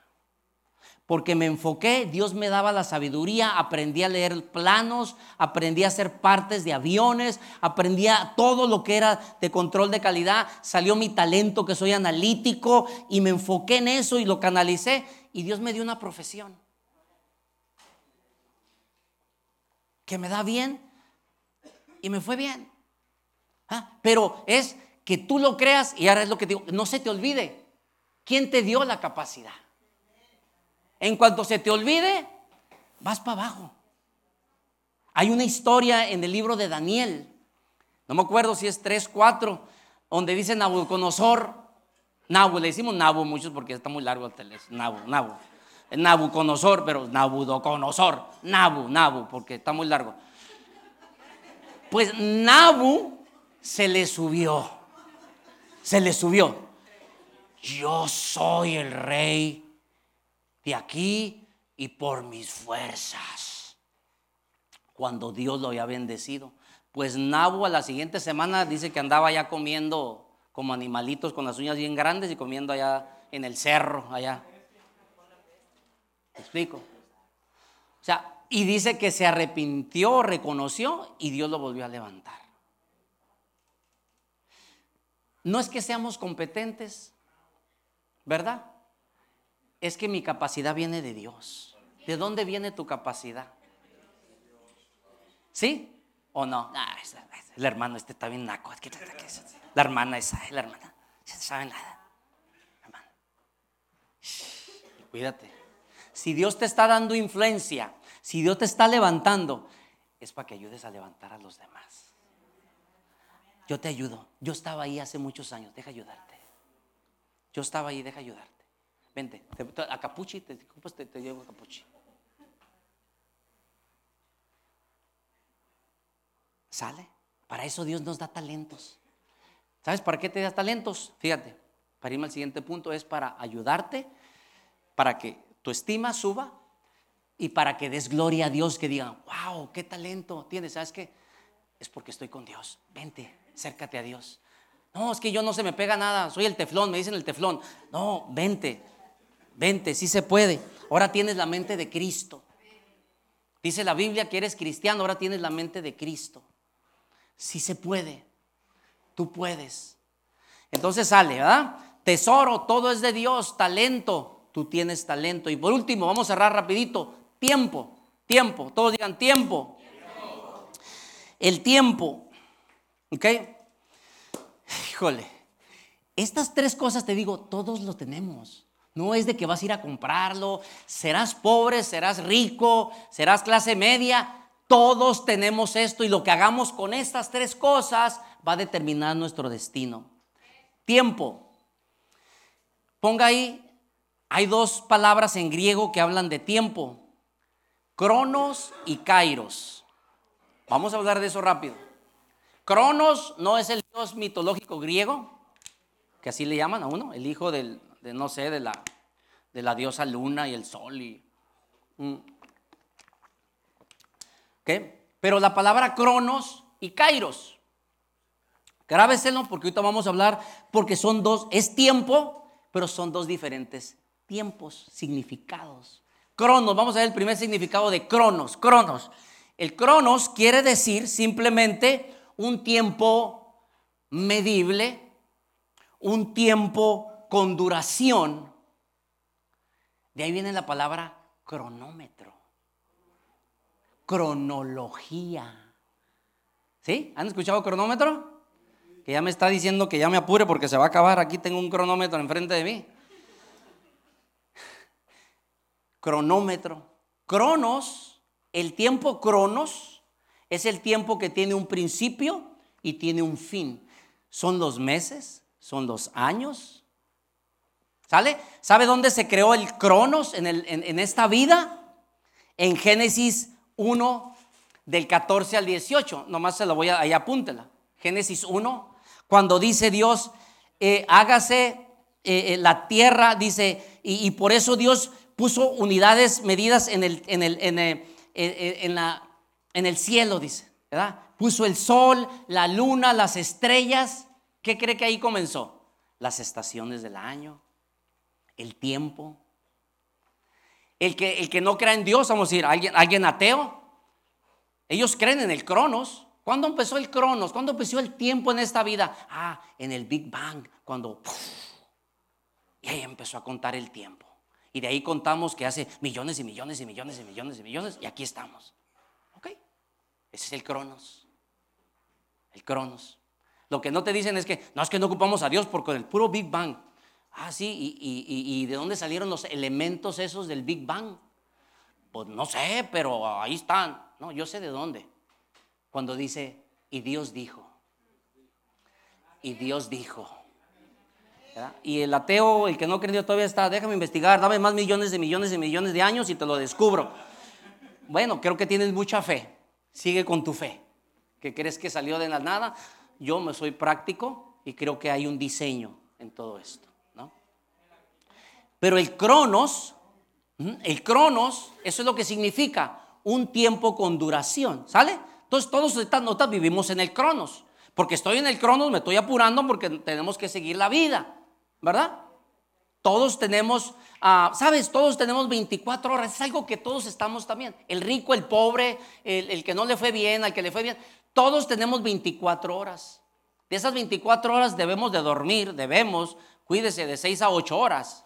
Porque me enfoqué, Dios me daba la sabiduría, aprendí a leer planos, aprendí a hacer partes de aviones, aprendí a todo lo que era de control de calidad, salió mi talento que soy analítico y me enfoqué en eso y lo canalicé y Dios me dio una profesión. Que me da bien y me fue bien. Ah, pero es que tú lo creas y ahora es lo que digo, no se te olvide. ¿Quién te dio la capacidad? En cuanto se te olvide, vas para abajo. Hay una historia en el libro de Daniel, no me acuerdo si es 3, 4, donde dice Nabucodonosor, Nabu, le decimos Nabu muchos porque está muy largo el teléfono, Nabu, Nabu. Nabucodonosor, pero Nabucodonosor, Nabu, Nabu, porque está muy largo. Pues Nabu se le subió se le subió. Yo soy el rey de aquí y por mis fuerzas. Cuando Dios lo había bendecido. Pues Nabu a la siguiente semana dice que andaba ya comiendo como animalitos con las uñas bien grandes y comiendo allá en el cerro, allá. ¿Me explico? O sea, y dice que se arrepintió, reconoció y Dios lo volvió a levantar. No es que seamos competentes, ¿verdad? Es que mi capacidad viene de Dios. ¿De dónde viene tu capacidad? ¿Sí o no? Ah, el hermano este está bien naco. La hermana esa, la hermana. No sabe nada. Cuídate. Si Dios te está dando influencia, si Dios te está levantando, es para que ayudes a levantar a los demás. Yo te ayudo. Yo estaba ahí hace muchos años. Deja ayudarte. Yo estaba ahí, deja ayudarte. Vente, a Capuchi, te, te, te llevo a Capuchi. ¿Sale? Para eso Dios nos da talentos. ¿Sabes para qué te da talentos? Fíjate, para irme al siguiente punto es para ayudarte, para que tu estima suba y para que des gloria a Dios, que digan, wow, qué talento tienes. ¿Sabes qué? Es porque estoy con Dios. Vente, acércate a Dios. No, es que yo no se me pega nada, soy el teflón, me dicen el teflón. No, vente, vente, sí se puede. Ahora tienes la mente de Cristo. Dice la Biblia que eres cristiano, ahora tienes la mente de Cristo. Sí se puede, tú puedes. Entonces sale, ¿verdad? Tesoro, todo es de Dios, talento, tú tienes talento. Y por último, vamos a cerrar rapidito, tiempo, tiempo, todos digan tiempo. El tiempo. ¿Ok? Híjole, estas tres cosas te digo, todos lo tenemos. No es de que vas a ir a comprarlo, serás pobre, serás rico, serás clase media, Todos tenemos esto y lo que hagamos con estas tres cosas va a determinar nuestro destino. Tiempo. Ponga ahí, hay dos palabras en griego que hablan de tiempo. Cronos y Kairos. Vamos a hablar de eso rápido. Cronos no es el dios mitológico griego, que así le llaman a uno, el hijo del, de no sé, de la, de la diosa luna y el sol. Y, mm. Pero la palabra cronos y kairos, grábeselo porque ahorita vamos a hablar, porque son dos, es tiempo, pero son dos diferentes tiempos, significados. Cronos, vamos a ver el primer significado de cronos, cronos. El cronos quiere decir simplemente un tiempo medible, un tiempo con duración. De ahí viene la palabra cronómetro cronología. ¿Sí? ¿Han escuchado cronómetro? Que ya me está diciendo que ya me apure porque se va a acabar. Aquí tengo un cronómetro enfrente de mí. Cronómetro. Cronos, el tiempo cronos, es el tiempo que tiene un principio y tiene un fin. Son los meses, son los años. ¿Sale? ¿Sabe dónde se creó el cronos en, esta vida? En Génesis 1 del 14 al 18. Nomás se lo voy a, ahí apúntela. Génesis 1, cuando dice Dios, eh, hágase eh, eh, la tierra, dice, y, por eso Dios puso unidades medidas en la, en el cielo, dice, ¿verdad? Puso el sol, la luna, las estrellas. ¿Qué cree que ahí comenzó? Las estaciones del año, el tiempo, el que, el que no crea en Dios, vamos a decir, alguien, alguien ateo. Ellos creen en el Cronos. ¿Cuándo empezó el Cronos? ¿Cuándo empezó el tiempo en esta vida? Ah, en el Big Bang, cuando... y ahí empezó a contar el tiempo. Y de ahí contamos que hace millones y millones y millones y millones y millones y aquí estamos. Ese es el Cronos. El Cronos. Lo que no te dicen es que no es que no ocupamos a Dios porque el puro Big Bang Ah, sí, y, de dónde salieron los elementos esos del Big Bang? Pues no sé, pero ahí están. No, yo sé de dónde. Cuando dice, y Dios dijo. Y Dios dijo. Y el ateo, el que no creyó todavía está, déjame investigar, dame más millones de millones de millones de años y te lo descubro. Bueno, creo que tienes mucha fe. Sigue con tu fe. ¿Que crees que salió de la nada? Yo me soy práctico y creo que hay un diseño en todo esto. Pero el cronos, el cronos, eso es lo que significa un tiempo con duración, ¿sale? Entonces todos estas notas vivimos en el cronos. Porque estoy en el cronos, me estoy apurando porque tenemos que seguir la vida, ¿verdad? Todos tenemos, ah, ¿sabes? Todos tenemos 24 horas. Es algo que todos estamos también. El rico, el pobre, el, que no le fue bien, al que le fue bien. Todos tenemos 24 horas. De esas 24 horas debemos de dormir, debemos, cuídese, de 6 a 8 horas.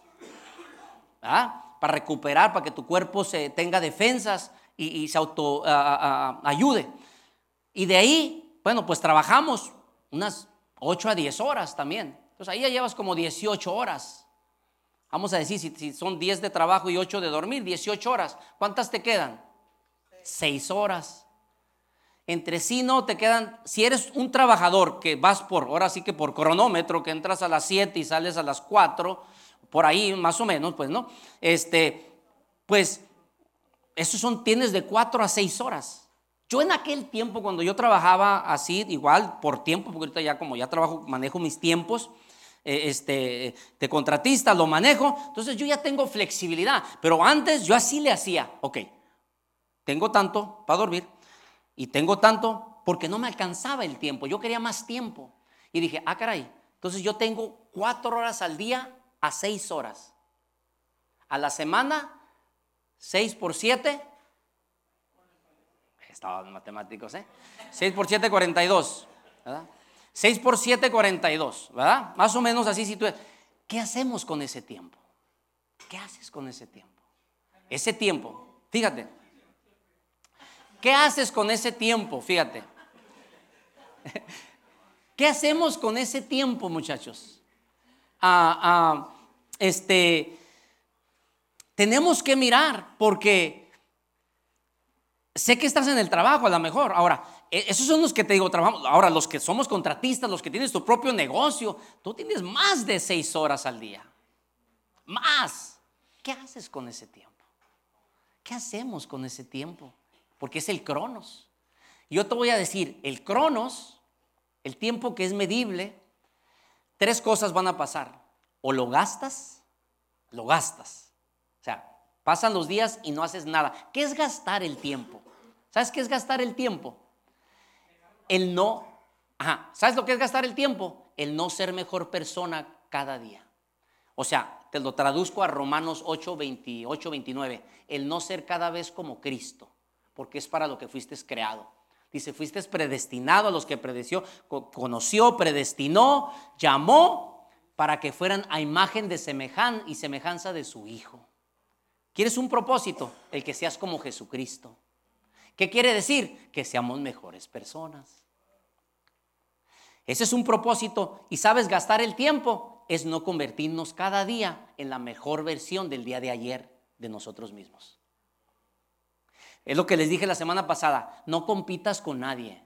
¿ah? para recuperar, para que tu cuerpo se tenga defensas y, se auto ayude. Y de ahí, bueno, pues trabajamos unas 8 a 10 horas también. Entonces ahí ya llevas como 18 horas. Vamos a decir, si, son 10 de trabajo y 8 de dormir, 18 horas. ¿Cuántas te quedan? 6 horas. Entre sí no te quedan, si eres un trabajador que vas por, ahora sí que por cronómetro, que entras a las 7 y sales a las 4, por ahí más o menos, pues, ¿no? Este, pues, esos son, tienes de cuatro a seis horas. Yo en aquel tiempo, cuando yo trabajaba así, igual por tiempo, porque ahorita ya como ya trabajo, manejo mis tiempos, este, de contratista, lo manejo, entonces yo ya tengo flexibilidad, pero antes yo así le hacía, ok, tengo tanto para dormir y tengo tanto porque no me alcanzaba el tiempo, yo quería más tiempo. Y dije, ah, caray, entonces yo tengo cuatro horas al día a seis horas. A la semana, seis por siete. Estaban matemáticos, ¿eh? 6 por 7, 42. ¿verdad? 6 por 7, 42. ¿Verdad? Más o menos así si tú... ¿Qué hacemos con ese tiempo? ¿Qué haces con ese tiempo? Ese tiempo, fíjate. ¿Qué haces con ese tiempo? Fíjate. ¿Qué hacemos con ese tiempo, muchachos? Ah, ah, este, tenemos que mirar porque sé que estás en el trabajo a lo mejor. Ahora, esos son los que te digo, trabajamos. Ahora, los que somos contratistas, los que tienes tu propio negocio, tú tienes más de seis horas al día. Más. ¿Qué haces con ese tiempo? ¿Qué hacemos con ese tiempo? Porque es el cronos. Yo te voy a decir, el cronos, el tiempo que es medible, tres cosas van a pasar. O lo gastas, lo gastas. O sea, pasan los días y no haces nada. ¿Qué es gastar el tiempo? ¿Sabes qué es gastar el tiempo? El no. Ajá. ¿Sabes lo que es gastar el tiempo? El no ser mejor persona cada día. O sea, te lo traduzco a Romanos 8, 28, 29. El no ser cada vez como Cristo, porque es para lo que fuiste creado. Dice, fuiste predestinado a los que predeció, conoció, predestinó, llamó para que fueran a imagen de semejan y semejanza de su Hijo. ¿Quieres un propósito? El que seas como Jesucristo. ¿Qué quiere decir? Que seamos mejores personas. Ese es un propósito. ¿Y sabes gastar el tiempo? Es no convertirnos cada día en la mejor versión del día de ayer de nosotros mismos. Es lo que les dije la semana pasada, no compitas con nadie.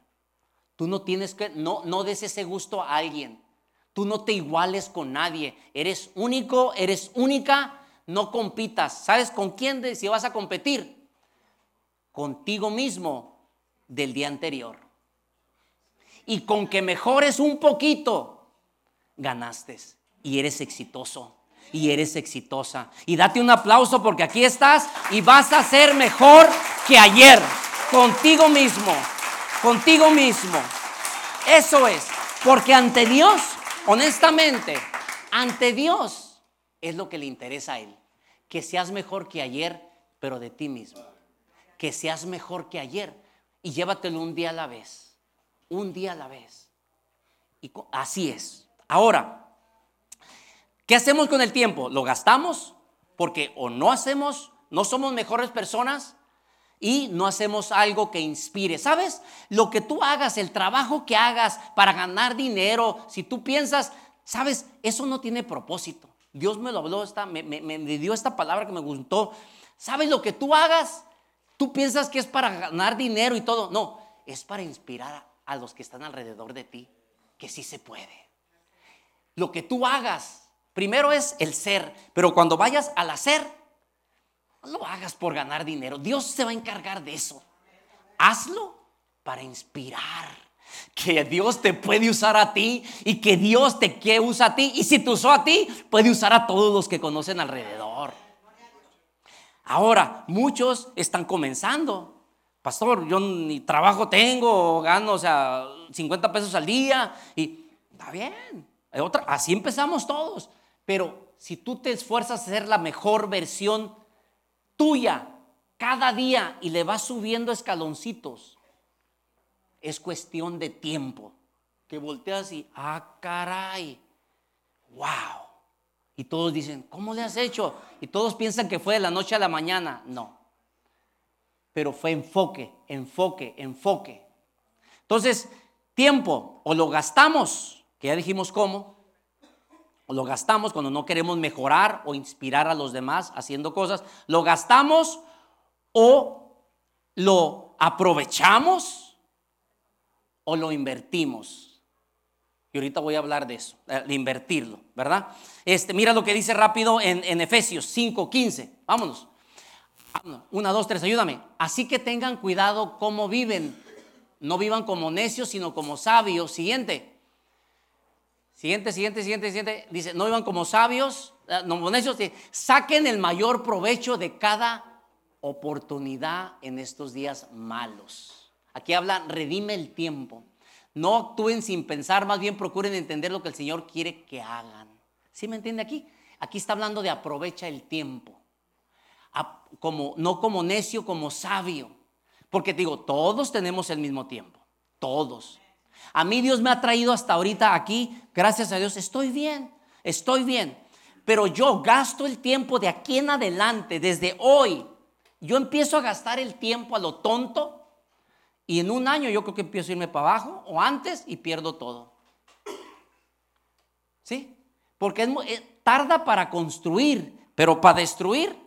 Tú no tienes que, no, no des ese gusto a alguien. Tú no te iguales con nadie. Eres único, eres única, no compitas. ¿Sabes con quién si vas a competir? Contigo mismo del día anterior. Y con que mejores un poquito, ganaste y eres exitoso y eres exitosa. Y date un aplauso porque aquí estás y vas a ser mejor que ayer, contigo mismo, contigo mismo. Eso es, porque ante Dios, honestamente, ante Dios es lo que le interesa a Él. Que seas mejor que ayer, pero de ti mismo. Que seas mejor que ayer y llévatelo un día a la vez. Un día a la vez. Y así es. Ahora, ¿Qué hacemos con el tiempo? ¿Lo gastamos? Porque o no hacemos, no somos mejores personas y no hacemos algo que inspire. ¿Sabes? Lo que tú hagas, el trabajo que hagas para ganar dinero, si tú piensas, ¿sabes? Eso no tiene propósito. Dios me lo habló, esta, me, dio esta palabra que me gustó. ¿Sabes lo que tú hagas? Tú piensas que es para ganar dinero y todo. No, es para inspirar a los que están alrededor de ti, que sí se puede. Lo que tú hagas Primero es el ser, pero cuando vayas al hacer, no lo hagas por ganar dinero. Dios se va a encargar de eso. Hazlo para inspirar. Que Dios te puede usar a ti y que Dios te quiere usar a ti. Y si te usó a ti, puede usar a todos los que conocen alrededor. Ahora, muchos están comenzando. Pastor, yo ni trabajo tengo, gano, o sea, 50 pesos al día y está bien. Otra, así empezamos todos. Pero si tú te esfuerzas a ser la mejor versión tuya cada día y le vas subiendo escaloncitos, es cuestión de tiempo. Que volteas y, ah, caray, wow. Y todos dicen, ¿cómo le has hecho? Y todos piensan que fue de la noche a la mañana. No. Pero fue enfoque, enfoque, enfoque. Entonces, tiempo, o lo gastamos, que ya dijimos cómo, lo gastamos cuando no queremos mejorar o inspirar a los demás haciendo cosas, lo gastamos o lo aprovechamos o lo invertimos. Y ahorita voy a hablar de eso, eh, de invertirlo, ¿verdad? Este, mira lo que dice rápido en, en Efesios 5, 15. Vámonos. Una, dos, tres, ayúdame. Así que tengan cuidado cómo viven. No vivan como necios, sino como sabios. Siguiente. Siguiente, siguiente, siguiente, siguiente. Dice, no iban como sabios, eh, no necios, saquen el mayor provecho de cada oportunidad en estos días malos. Aquí habla, redime el tiempo. No actúen sin pensar, más bien procuren entender lo que el Señor quiere que hagan. ¿Sí me entiende aquí? Aquí está hablando de aprovecha el tiempo. Como, no como necio, como sabio. Porque digo, todos tenemos el mismo tiempo. Todos. A mí Dios me ha traído hasta ahorita aquí, gracias a Dios, estoy bien, estoy bien. Pero yo gasto el tiempo de aquí en adelante, desde hoy. Yo empiezo a gastar el tiempo a lo tonto y en un año yo creo que empiezo a irme para abajo o antes y pierdo todo. ¿Sí? Porque es, eh, tarda para construir, pero para destruir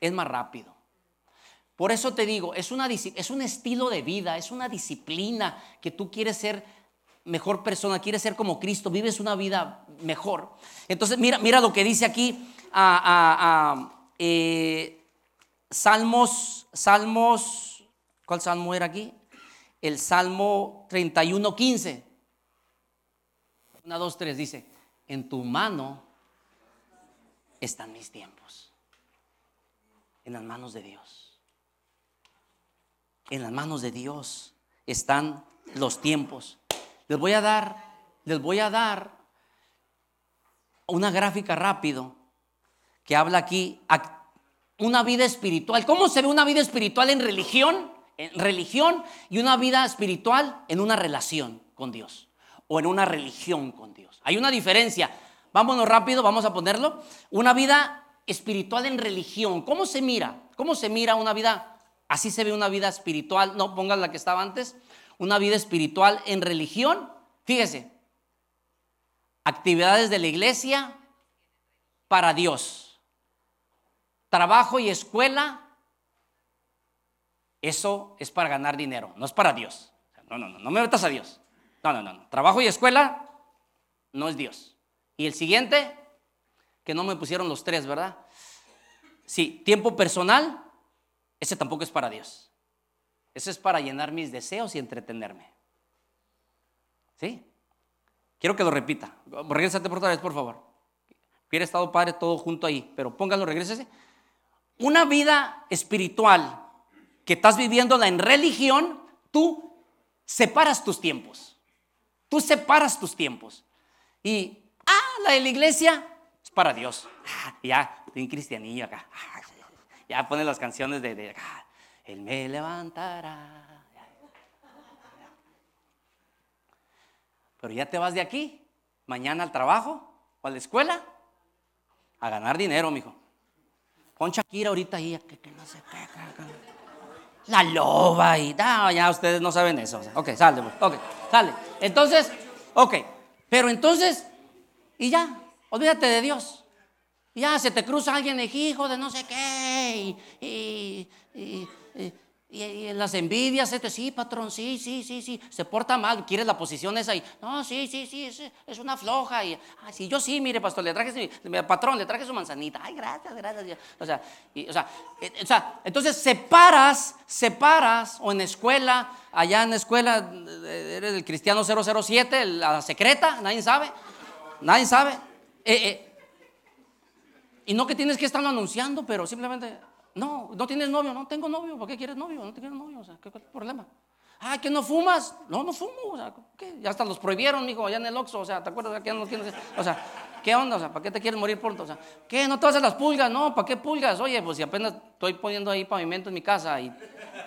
es más rápido. Por eso te digo, es, una, es un estilo de vida, es una disciplina que tú quieres ser mejor persona, quieres ser como Cristo, vives una vida mejor. Entonces, mira, mira lo que dice aquí a, eh, Salmos, Salmos, ¿cuál salmo era aquí? El Salmo 31, 15. Una, dos, tres, dice, en tu mano están mis tiempos, en las manos de Dios en las manos de Dios están los tiempos. Les voy a dar, les voy a dar una gráfica rápido que habla aquí una vida espiritual. ¿Cómo se ve una vida espiritual en religión? En religión y una vida espiritual en una relación con Dios o en una religión con Dios. Hay una diferencia. Vámonos rápido, vamos a ponerlo. Una vida espiritual en religión. ¿Cómo se mira? ¿Cómo se mira una vida Así se ve una vida espiritual, no pongas la que estaba antes, una vida espiritual en religión. Fíjese, actividades de la iglesia para Dios. Trabajo y escuela, eso es para ganar dinero, no es para Dios. No, no, no, no me metas a Dios. No, no, no, no. Trabajo y escuela no es Dios. Y el siguiente, que no me pusieron los tres, ¿verdad? Sí, tiempo personal, ese tampoco es para Dios. Ese es para llenar mis deseos y entretenerme. ¿Sí? Quiero que lo repita. Regrésate por otra vez, por favor. Hubiera estado padre todo junto ahí, pero póngalo, regrésese. Una vida espiritual que estás viviéndola en religión, tú separas tus tiempos. Tú separas tus tiempos. Y, ah, la de la iglesia es para Dios. Ah, ya, un cristianillo acá. Ah, ya pone las canciones de, de Él me levantará. Pero ya te vas de aquí, mañana al trabajo o a la escuela, a ganar dinero, mijo. Pon Shakira ahorita ahí, que, no sé qué, La loba y no, ya ustedes no saben eso. ok, sale, pues, ok, sale. Entonces, ok, pero entonces, y ya, olvídate de Dios. Ya se te cruza alguien, hijo de no sé qué, y, y, en las envidias, este, sí, patrón, sí, sí, sí, sí, se porta mal, quieres la posición esa y, no, sí, sí, sí, es, una floja. Y, ay, sí, yo sí, mire, pastor, le traje, patrón, le traje su manzanita. Ay, gracias, gracias. O sea, o, sea, eh, o sea, entonces separas, separas, o en escuela, allá en la escuela, eh, eres el cristiano 007, la secreta, nadie sabe, nadie sabe. Eh, eh y no que tienes que estarlo anunciando, pero simplemente, no, no tienes novio, no tengo novio, ¿por qué quieres novio? No te quieres novio, o sea, ¿qué problema? Ah, que no fumas. No, no fumo, o sea, ¿qué? Ya hasta los prohibieron, hijo, allá en el Oxxo, o sea, ¿te acuerdas que ya no tienes? O sea, ¿qué onda? O sea, ¿para qué te quieres morir pronto? O sea, ¿qué? ¿No te vas a las pulgas? No, ¿para qué pulgas? Oye, pues si apenas estoy poniendo ahí pavimento en mi casa y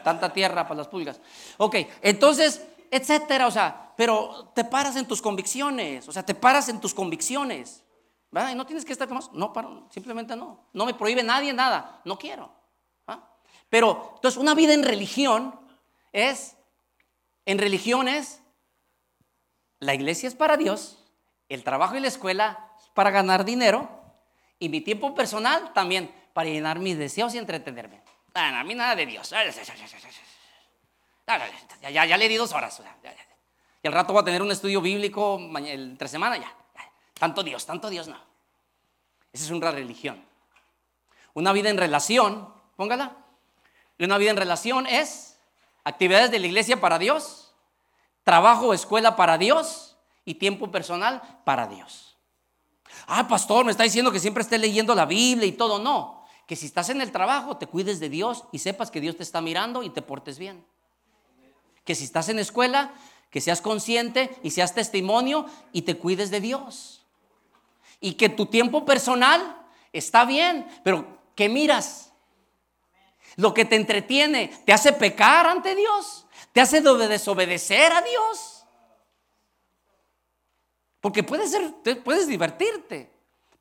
tanta tierra para las pulgas. Ok, entonces, etcétera, o sea, pero te paras en tus convicciones, o sea, te paras en tus convicciones. No tienes que estar con No, simplemente no. No me prohíbe nadie nada. No quiero. Pero, entonces, una vida en religión es, en religión es, la iglesia es para Dios, el trabajo y la escuela es para ganar dinero, y mi tiempo personal también para llenar mis deseos y entretenerme. a mí nada de Dios. Ya, ya, ya le di dos horas. Y al rato voy a tener un estudio bíblico entre semana ya. Tanto Dios, tanto Dios no. Esa es una religión. Una vida en relación, póngala. Una vida en relación es actividades de la iglesia para Dios, trabajo o escuela para Dios y tiempo personal para Dios. Ah, pastor, me está diciendo que siempre esté leyendo la Biblia y todo. No, que si estás en el trabajo te cuides de Dios y sepas que Dios te está mirando y te portes bien. Que si estás en escuela, que seas consciente y seas testimonio y te cuides de Dios y que tu tiempo personal está bien, pero ¿qué miras? Lo que te entretiene, ¿te hace pecar ante Dios? ¿Te hace desobedecer a Dios? Porque puedes, ser, puedes divertirte.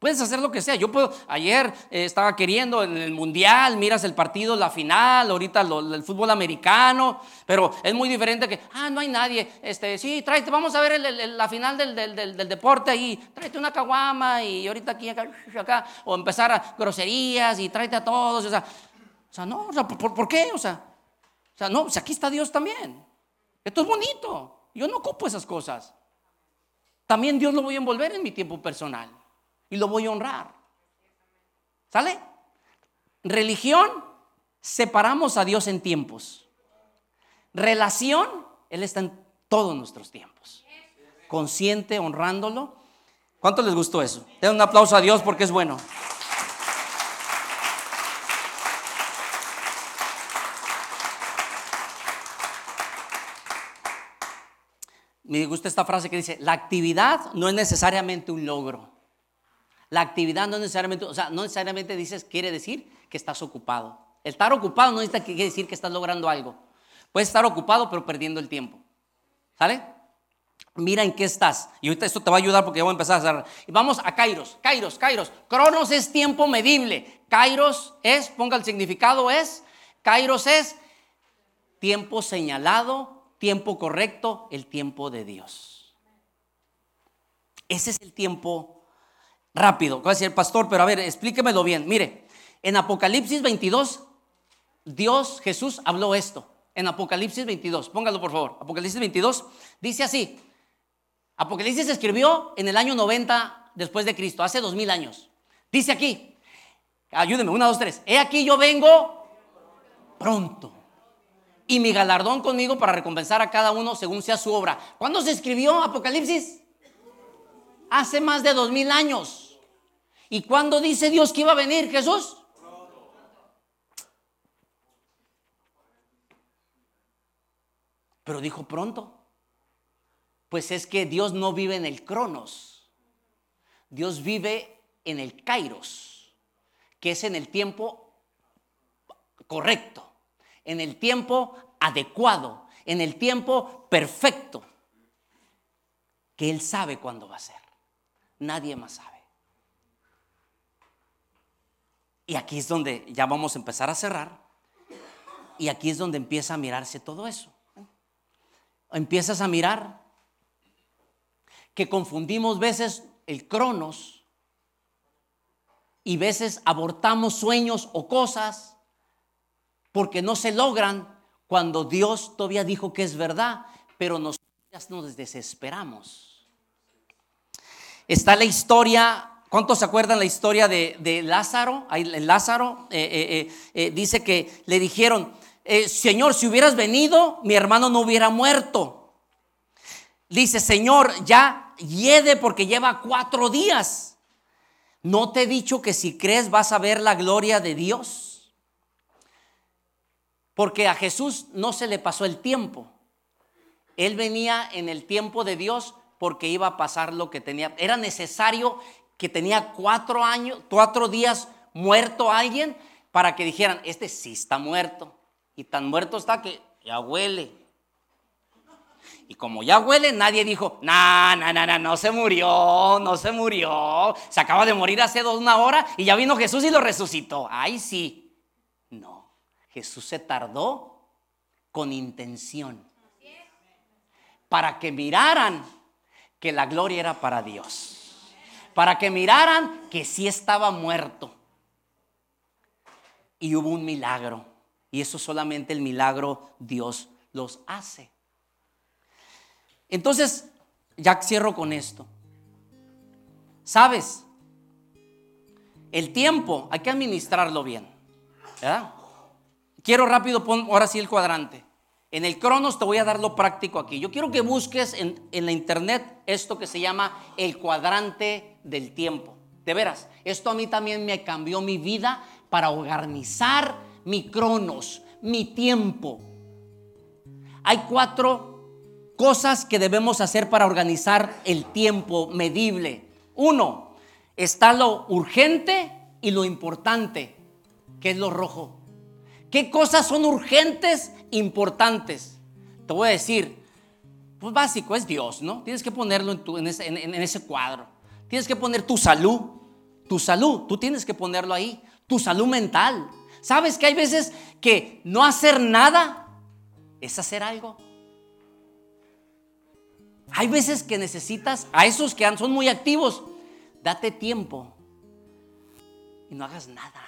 Puedes hacer lo que sea. Yo puedo, ayer eh, estaba queriendo en el mundial, miras el partido, la final, ahorita el fútbol americano, pero es muy diferente que, ah, no hay nadie. Este, sí, tráete, vamos a ver la final del, del, deporte ahí, tráete una caguama y ahorita aquí, acá, o empezar a groserías y tráete a todos. O sea, O sea, no, o sea, ¿por, por qué? O sea, o sea, no, o sea, aquí está Dios también. Esto es bonito. Yo no ocupo esas cosas. También Dios lo voy a envolver en mi tiempo personal y lo voy a honrar. ¿Sale? Religión, separamos a Dios en tiempos. Relación, Él está en todos nuestros tiempos. Consciente, honrándolo. ¿Cuánto les gustó eso? Den un aplauso a Dios porque es bueno. Me gusta esta frase que dice, la actividad no es necesariamente un logro. La actividad no necesariamente, o sea, no necesariamente dices, quiere decir que estás ocupado. Estar ocupado no quiere decir que estás logrando algo. Puedes estar ocupado pero perdiendo el tiempo. ¿Sale? Mira en qué estás. Y ahorita esto te va a ayudar porque ya voy a empezar a cerrar. Vamos a Kairos, Kairos, Kairos. Cronos es tiempo medible. Kairos es, ponga el significado, es, Kairos es tiempo señalado tiempo correcto, el tiempo de Dios. Ese es el tiempo rápido. Va a decir el pastor, pero a ver, explíquemelo bien. Mire, en Apocalipsis 22, Dios, Jesús habló esto. En Apocalipsis 22, póngalo por favor. Apocalipsis 22 dice así. Apocalipsis escribió en el año 90 después de Cristo, hace dos mil años. Dice aquí, ayúdeme, una, dos, tres. He aquí yo vengo pronto y mi galardón conmigo para recompensar a cada uno según sea su obra. ¿Cuándo se escribió Apocalipsis? Hace más de dos mil años. ¿Y cuándo dice Dios que iba a venir Jesús? Pero dijo pronto. Pues es que Dios no vive en el cronos. Dios vive en el kairos, que es en el tiempo correcto en el tiempo adecuado, en el tiempo perfecto, que Él sabe cuándo va a ser. Nadie más sabe. Y aquí es donde ya vamos a empezar a cerrar. Y aquí es donde empieza a mirarse todo eso. Empiezas a mirar que confundimos veces el cronos y veces abortamos sueños o cosas porque no se logran cuando Dios todavía dijo que es verdad, pero nosotros nos desesperamos. Está la historia, ¿cuántos se acuerdan la historia de, Lázaro? Lázaro eh, eh, eh, dice que le dijeron, Señor, si hubieras venido, mi hermano no hubiera muerto. Dice, Señor, ya hiede porque lleva cuatro días. ¿No te he dicho que si crees vas a ver la gloria de Dios? Porque a Jesús no se le pasó el tiempo. Él venía en el tiempo de Dios porque iba a pasar lo que tenía. Era necesario que tenía cuatro años, cuatro días muerto alguien para que dijeran, este sí está muerto. Y tan muerto está que ya huele. Y como ya huele, nadie dijo, no, no, no, no, no se murió, no se murió. Se acaba de morir hace dos, una hora y ya vino Jesús y lo resucitó. Ay, sí. No. Jesús se tardó con intención para que miraran que la gloria era para Dios, para que miraran que sí estaba muerto. Y hubo un milagro, y eso solamente el milagro Dios los hace. Entonces, ya cierro con esto. ¿Sabes? El tiempo hay que administrarlo bien. ¿verdad? Quiero rápido, pon ahora sí el cuadrante. En el Cronos te voy a dar lo práctico aquí. Yo quiero que busques en, en, la internet esto que se llama el cuadrante del tiempo. De veras, esto a mí también me cambió mi vida para organizar mi Cronos, mi tiempo. Hay cuatro cosas que debemos hacer para organizar el tiempo medible. Uno, está lo urgente y lo importante, que es lo rojo. ¿Qué cosas son urgentes, importantes? Te voy a decir, pues básico es Dios, ¿no? Tienes que ponerlo en, en ese cuadro. Tienes que poner tu salud, tu salud, tú tienes que ponerlo ahí, tu salud mental. ¿Sabes que hay veces que no hacer nada es hacer algo? Hay veces que necesitas a esos que son muy activos, date tiempo y no hagas nada.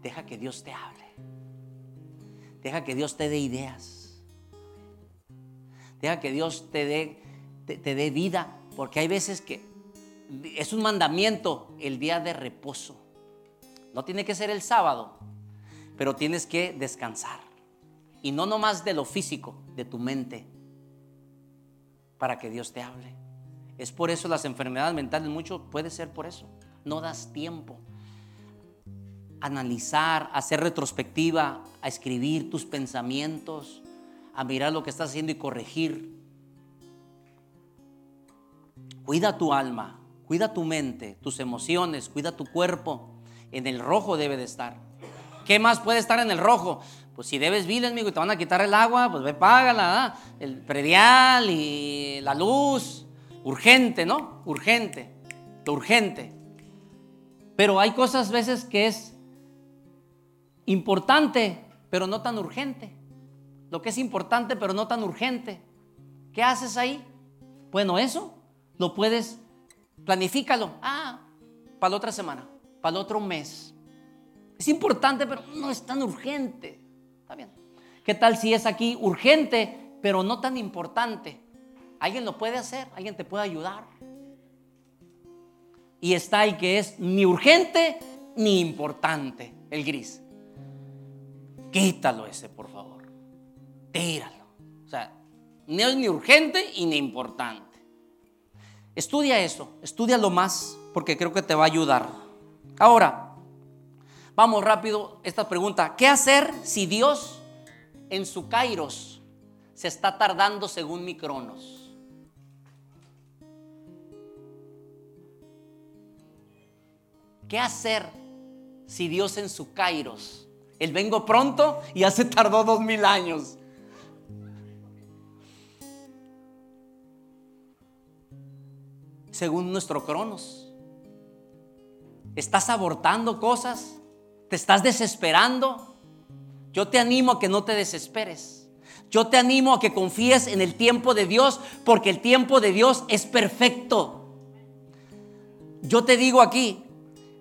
Deja que Dios te hable. Deja que Dios te dé ideas. Deja que Dios te dé, te, dé vida. Porque hay veces que es un mandamiento el día de reposo. No tiene que ser el sábado, pero tienes que descansar. Y no nomás de lo físico, de tu mente, para que Dios te hable. Es por eso las enfermedades mentales, mucho puede ser por eso. No das tiempo analizar, hacer retrospectiva, a escribir tus pensamientos, a mirar lo que estás haciendo y corregir. Cuida tu alma, cuida tu mente, tus emociones, cuida tu cuerpo. En el rojo debe de estar. ¿Qué más puede estar en el rojo? Pues si debes vida, amigo, y te van a quitar el agua, pues ve, págala, el predial y la luz. Urgente, ¿no? Urgente, urgente. Pero hay cosas veces que es importante, pero no tan urgente. Lo que es importante, pero no tan urgente. ¿Qué haces ahí? Bueno, eso lo puedes, planifícalo. Ah, para la otra semana, para el otro mes. Es importante, pero no es tan urgente. Está bien. ¿Qué tal si es aquí urgente, pero no tan importante? Alguien lo puede hacer, alguien te puede ayudar. Y está ahí que es ni urgente ni importante, el gris. Quítalo ese, por favor. Tíralo. O sea, no es ni urgente y ni importante. Estudia eso, estudia lo más, porque creo que te va a ayudar. Ahora, vamos rápido esta pregunta. ¿Qué hacer si Dios en su kairos se está tardando según mi cronos? ¿Qué hacer si Dios en su kairos el vengo pronto y ya se tardó dos mil años. Según nuestro cronos. ¿Estás abortando cosas? ¿Te estás desesperando? Yo te animo a que no te desesperes. Yo te animo a que confíes en el tiempo de Dios porque el tiempo de Dios es perfecto. Yo te digo aquí,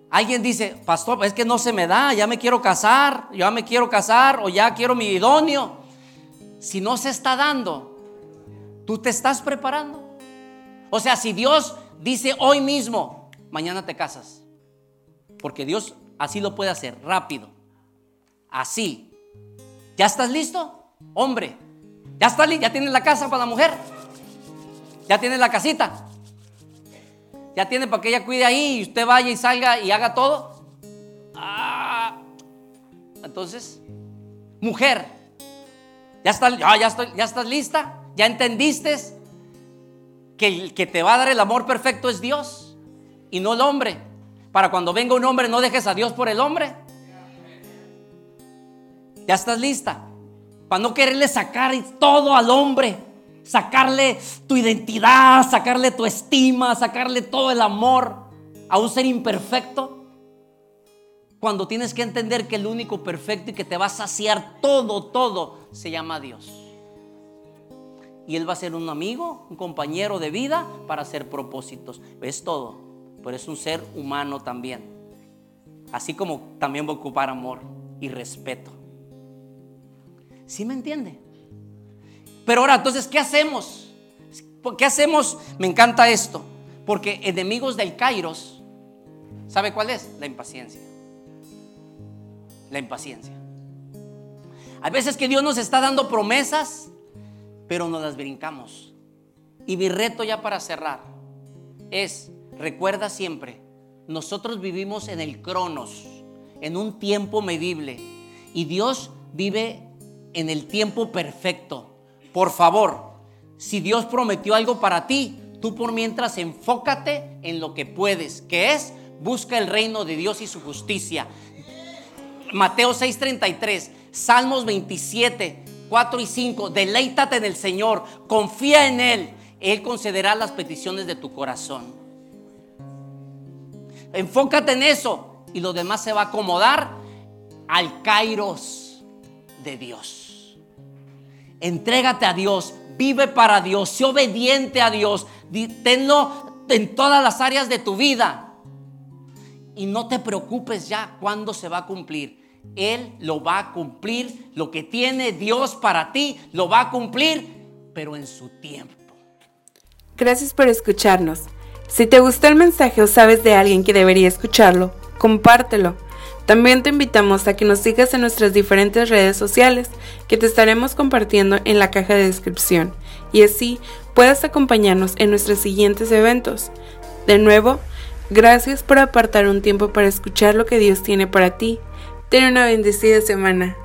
Alguien dice, pastor, es que no se me da, ya me quiero casar, ya me quiero casar o ya quiero mi idóneo. Si no se está dando, tú te estás preparando. O sea, si Dios dice hoy mismo, mañana te casas. Porque Dios así lo puede hacer, rápido. Así. ¿Ya estás listo? Hombre, ¿ya está listo? ¿Ya tienes la casa para la mujer? ¿Ya tienes la casita? ya tiene para que ella cuide ahí y usted vaya y salga y haga todo. Ah, entonces, mujer, ya, está, ya, ya, estoy, ya estás lista, ya entendiste que el que te va a dar el amor perfecto es Dios y no el hombre. Para cuando venga un hombre no dejes a Dios por el hombre. Ya estás lista. Para no quererle sacar todo al hombre sacarle tu identidad, sacarle tu estima, sacarle todo el amor a un ser imperfecto. Cuando tienes que entender que el único perfecto y que te va a saciar todo, todo, se llama Dios. Y Él va a ser un amigo, un compañero de vida para hacer propósitos. Es todo. Pero es un ser humano también. Así como también va a ocupar amor y respeto. ¿Sí me entiende? Pero ahora, entonces, ¿qué hacemos? ¿Qué hacemos? Me encanta esto. Porque enemigos del Kairos, ¿sabe cuál es? La impaciencia. La impaciencia. Hay veces que Dios nos está dando promesas, pero no las brincamos. Y mi reto ya para cerrar es, recuerda siempre, nosotros vivimos en el cronos, en un tiempo medible, y Dios vive en el tiempo perfecto. Por favor, si Dios prometió algo para ti, tú por mientras enfócate en lo que puedes, que es busca el reino de Dios y su justicia. Mateo 6:33, Salmos 27, 4 y 5, deleítate en el Señor, confía en Él, Él concederá las peticiones de tu corazón. Enfócate en eso y lo demás se va a acomodar al kairos de Dios. Entrégate a Dios, vive para Dios, sé obediente a Dios, tenlo en todas las áreas de tu vida. Y no te preocupes ya cuándo se va a cumplir. Él lo va a cumplir. Lo que tiene Dios para ti, lo va a cumplir, pero en su tiempo. Gracias por escucharnos. Si te gustó el mensaje o sabes de alguien que debería escucharlo, compártelo. También te invitamos a que nos sigas en nuestras diferentes redes sociales que te estaremos compartiendo en la caja de descripción y así puedas acompañarnos en nuestros siguientes eventos. De nuevo, gracias por apartar un tiempo para escuchar lo que Dios tiene para ti. Ten una bendecida semana.